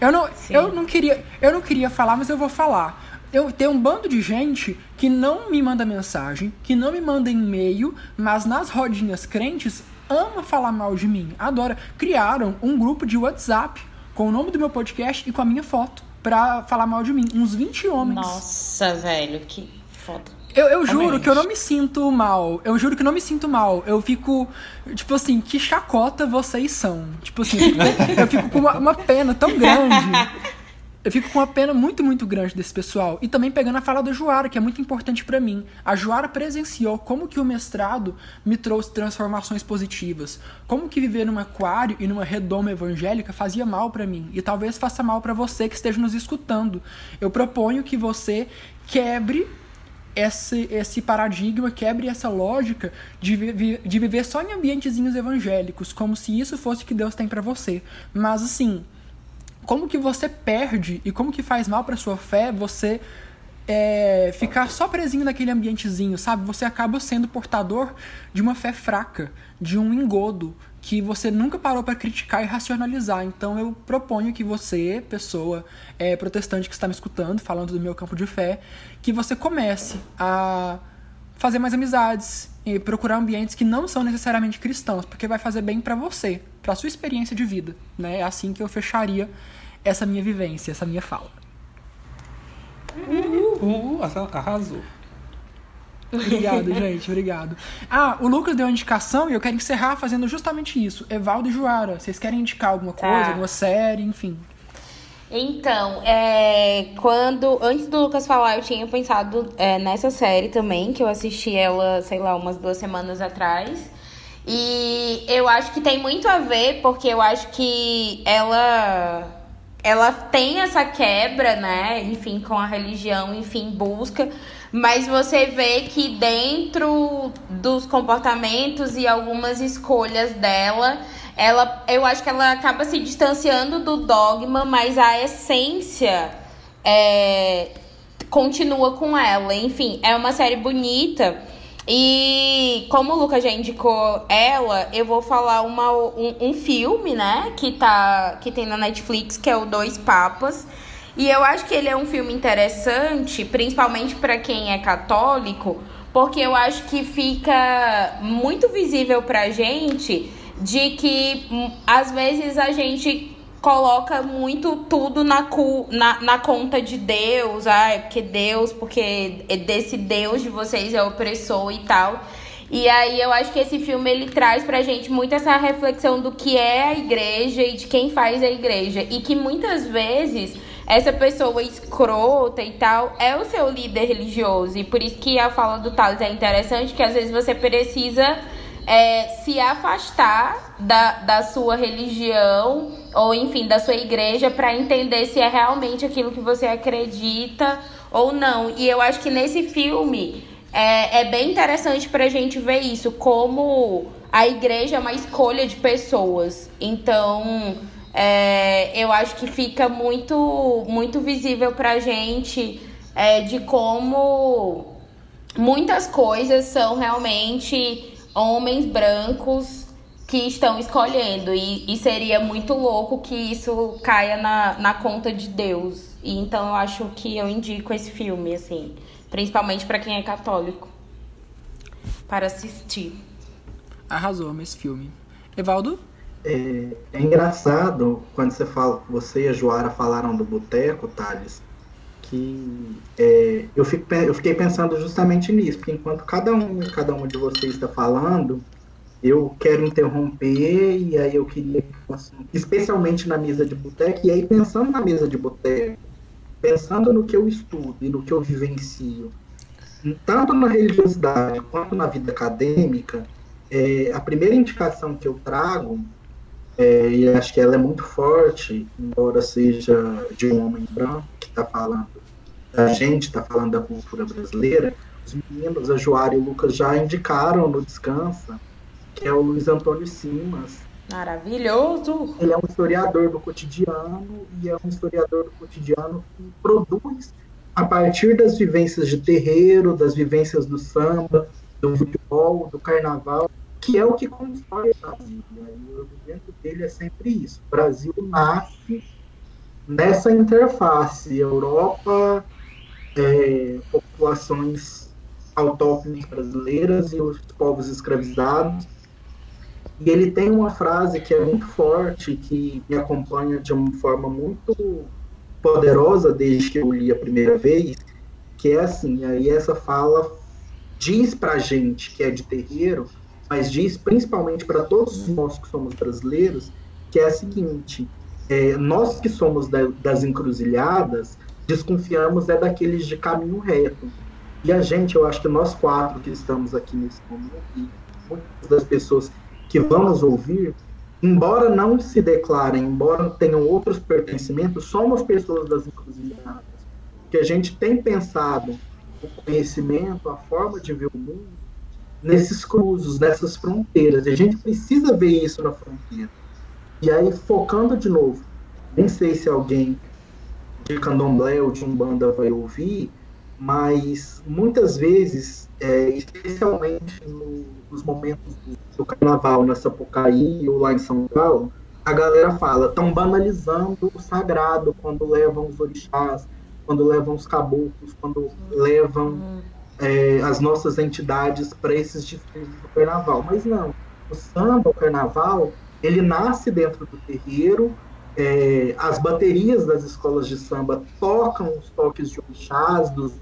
Eu não, eu não queria, eu não queria falar, mas eu vou falar eu tenho um bando de gente que não me manda mensagem, que não me manda e-mail, mas nas rodinhas crentes ama falar mal de mim, adora. Criaram um grupo de WhatsApp com o nome do meu podcast e com a minha foto pra falar mal de mim. Uns 20 homens. Nossa, velho, que foda. Eu, eu juro que eu não me sinto mal. Eu juro que não me sinto mal. Eu fico, tipo assim, que chacota vocês são. Tipo assim, eu fico com uma, uma pena tão grande eu fico com uma pena muito, muito grande desse pessoal. E também pegando a fala da Joara, que é muito importante para mim. A Joara presenciou como que o mestrado me trouxe transformações positivas. Como que viver num aquário e numa redoma evangélica fazia mal para mim. E talvez faça mal para você que esteja nos escutando. Eu proponho que você quebre esse, esse paradigma, quebre essa lógica de, vi de viver só em ambientezinhos evangélicos, como se isso fosse o que Deus tem para você. Mas assim como que você perde e como que faz mal para sua fé você é, ficar só presinho naquele ambientezinho, sabe? Você acaba sendo portador de uma fé fraca, de um engodo que você nunca parou para criticar e racionalizar. Então eu proponho que você, pessoa é, protestante que está me escutando, falando do meu campo de fé, que você comece a fazer mais amizades e procurar ambientes que não são necessariamente cristãos, porque vai fazer bem para você, para sua experiência de vida, né? É assim que eu fecharia essa minha vivência, essa minha fala. Uh, uh, arrasou. Obrigado, gente, obrigado. Ah, o Lucas deu uma indicação e eu quero encerrar fazendo justamente isso. Evaldo e Juara, vocês querem indicar alguma coisa, tá. alguma série, enfim? Então, é, quando antes do Lucas falar, eu tinha pensado é, nessa série também, que eu assisti ela, sei lá, umas duas semanas atrás. E eu acho que tem muito a ver, porque eu acho que ela ela tem essa quebra, né? Enfim, com a religião, enfim, busca. Mas você vê que dentro dos comportamentos e algumas escolhas dela, ela, eu acho que ela acaba se distanciando do dogma, mas a essência é, continua com ela. Enfim, é uma série bonita. E como o Lucas já indicou ela, eu vou falar uma, um, um, filme, né? Que, tá, que tem na Netflix, que é o Dois Papas. E eu acho que ele é um filme interessante, principalmente para quem é católico, porque eu acho que fica muito visível pra gente de que hum, às vezes a gente coloca muito tudo na, cu, na, na conta de Deus, ah, é porque Deus, porque é desse Deus de vocês é opressor e tal. E aí eu acho que esse filme ele traz pra gente muito essa reflexão do que é a igreja e de quem faz a igreja. E que muitas vezes essa pessoa escrota e tal é o seu líder religioso. E por isso que a fala do Thales é interessante, que às vezes você precisa é, se afastar da, da sua religião ou enfim da sua igreja para entender se é realmente aquilo que você acredita ou não. E eu acho que nesse filme é, é bem interessante para a gente ver isso, como a igreja é uma escolha de pessoas. Então é, eu acho que fica muito, muito visível para a gente é, de como muitas coisas são realmente homens brancos que estão escolhendo. E, e seria muito louco que isso caia na, na conta de Deus. E então eu acho que eu indico esse filme, assim. Principalmente para quem é católico. Para assistir. Arrasou esse filme. Evaldo? É, é, engraçado quando você fala, você e a Joara falaram do boteco, Thales, que é, eu, fico, eu fiquei pensando justamente nisso, porque enquanto cada um, cada um de vocês está falando, eu quero interromper e aí eu queria, especialmente na mesa de boteco, e aí pensando na mesa de boteco, pensando no que eu estudo e no que eu vivencio, tanto na religiosidade quanto na vida acadêmica, é, a primeira indicação que eu trago, é, e acho que ela é muito forte, embora seja de um homem branco que está falando a gente está falando da cultura brasileira, os meninos, a Joara e o Lucas já indicaram no Descansa, que é o Luiz Antônio Simas. Maravilhoso! Ele é um historiador do cotidiano e é um historiador do cotidiano que produz a partir das vivências de terreiro, das vivências do samba, do futebol, do carnaval, que é o que constrói o Brasil. E o argumento dele é sempre isso. O Brasil nasce nessa interface Europa, é, populações autóctones brasileiras e os povos escravizados. E ele tem uma frase que é muito forte, que me acompanha de uma forma muito poderosa desde que eu li a primeira vez, que é assim, aí essa fala diz pra gente que é de terreiro, mas diz principalmente para todos nós que somos brasileiros, que é a seguinte, é, nós que somos da, das encruzilhadas, desconfiamos é daqueles de caminho reto. E a gente, eu acho que nós quatro que estamos aqui nesse momento, e muitas das pessoas que vamos ouvir, embora não se declarem, embora tenham outros pertencimentos, somos pessoas das encruzilhadas. Que a gente tem pensado o conhecimento, a forma de ver o mundo, nesses cruzos, nessas fronteiras. E a gente precisa ver isso na fronteira. E aí, focando de novo, nem sei se alguém de candomblé ou de umbanda vai ouvir, mas muitas vezes, é, especialmente no, nos momentos do, carnaval na Sapucaí ou lá em São Paulo, a galera fala, estão banalizando o sagrado quando levam os orixás, quando levam os caboclos, quando levam uhum. é, as nossas entidades para esses desfiles do carnaval. Mas não, o samba, o carnaval, ele nasce dentro do terreiro, é, as baterias das escolas de samba tocam os toques de orixás, dos,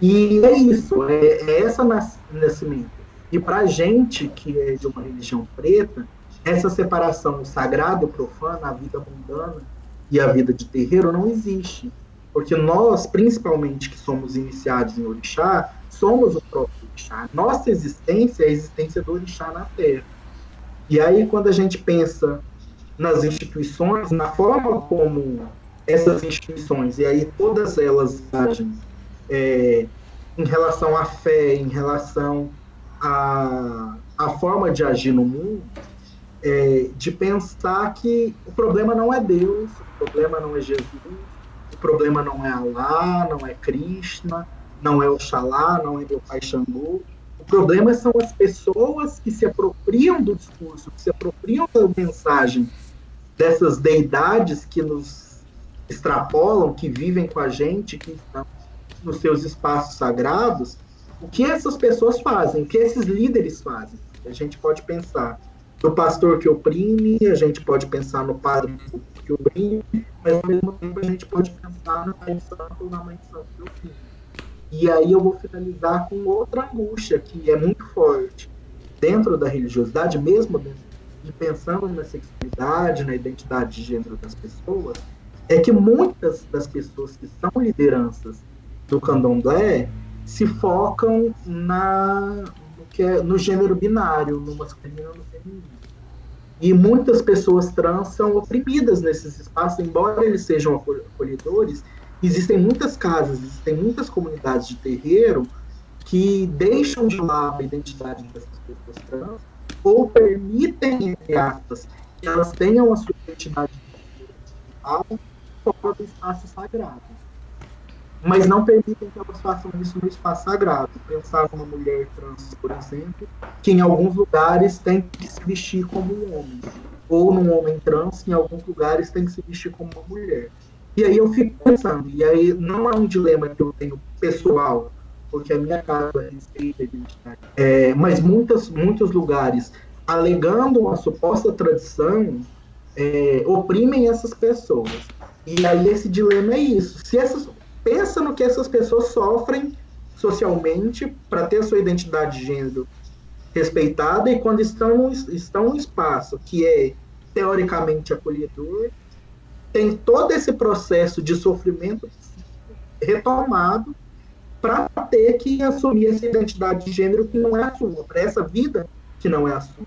e é isso, é, é essa nascimento. E para a gente que é de uma religião preta, essa separação sagrado, profano, a vida mundana e a vida de terreiro não existe. Porque nós, principalmente que somos iniciados em orixá, somos o próprio orixá. Nossa existência é a existência do orixá na Terra. E aí, quando a gente pensa nas instituições, na forma como essas instituições, e aí todas elas agem é, em relação à fé, em relação à, à forma de agir no mundo, é, de pensar que o problema não é Deus, o problema não é Jesus, o problema não é Alá, não é Krishna, não é Oxalá, não é meu pai Xangô. O problema são as pessoas que se apropriam do discurso, que se apropriam da mensagem dessas deidades que nos extrapolam, que vivem com a gente, que estão nos seus espaços sagrados. O que essas pessoas fazem? O que esses líderes fazem? A gente pode pensar no pastor que oprime, a gente pode pensar no padre que oprime, mas ao mesmo tempo a gente pode pensar na mãe santa ou na mãe santa que oprime. E aí eu vou finalizar com outra angústia que é muito forte dentro da religiosidade, mesmo dentro, e pensando na sexualidade, na identidade de gênero das pessoas, é que muitas das pessoas que são lideranças do candomblé se focam na, que é no gênero binário, no masculino e no feminino. E muitas pessoas trans são oprimidas nesses espaços, embora eles sejam acolhedores, existem muitas casas, existem muitas comunidades de terreiro que deixam de lado a identidade dessas pessoas trans ou permitem, entre aspas, que elas tenham a sua identidade fora do espaço sagrado mas não permitem que elas façam isso no espaço sagrado. Pensar numa mulher trans, por exemplo, que em alguns lugares tem que se vestir como um homem, ou num homem trans, que em alguns lugares tem que se vestir como uma mulher. E aí eu fico pensando, e aí não é um dilema que eu tenho pessoal, porque a minha casa respeita a identidade, é, mas muitas, muitos lugares, alegando uma suposta tradição, é, oprimem essas pessoas. E aí esse dilema é isso. Se essas pensa no que essas pessoas sofrem socialmente para ter sua identidade de gênero respeitada e quando estão, estão no espaço que é teoricamente acolhedor, tem todo esse processo de sofrimento retomado para ter que assumir essa identidade de gênero que não é a sua, para essa vida que não é a sua.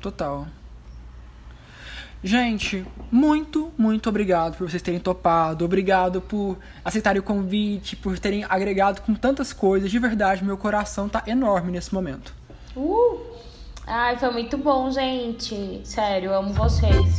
Total. Gente, muito, muito obrigado por vocês terem topado. Obrigado por aceitarem o convite, por terem agregado com tantas coisas. De verdade, meu coração tá enorme nesse momento. Uh! Ai, foi muito bom, gente. Sério, amo vocês.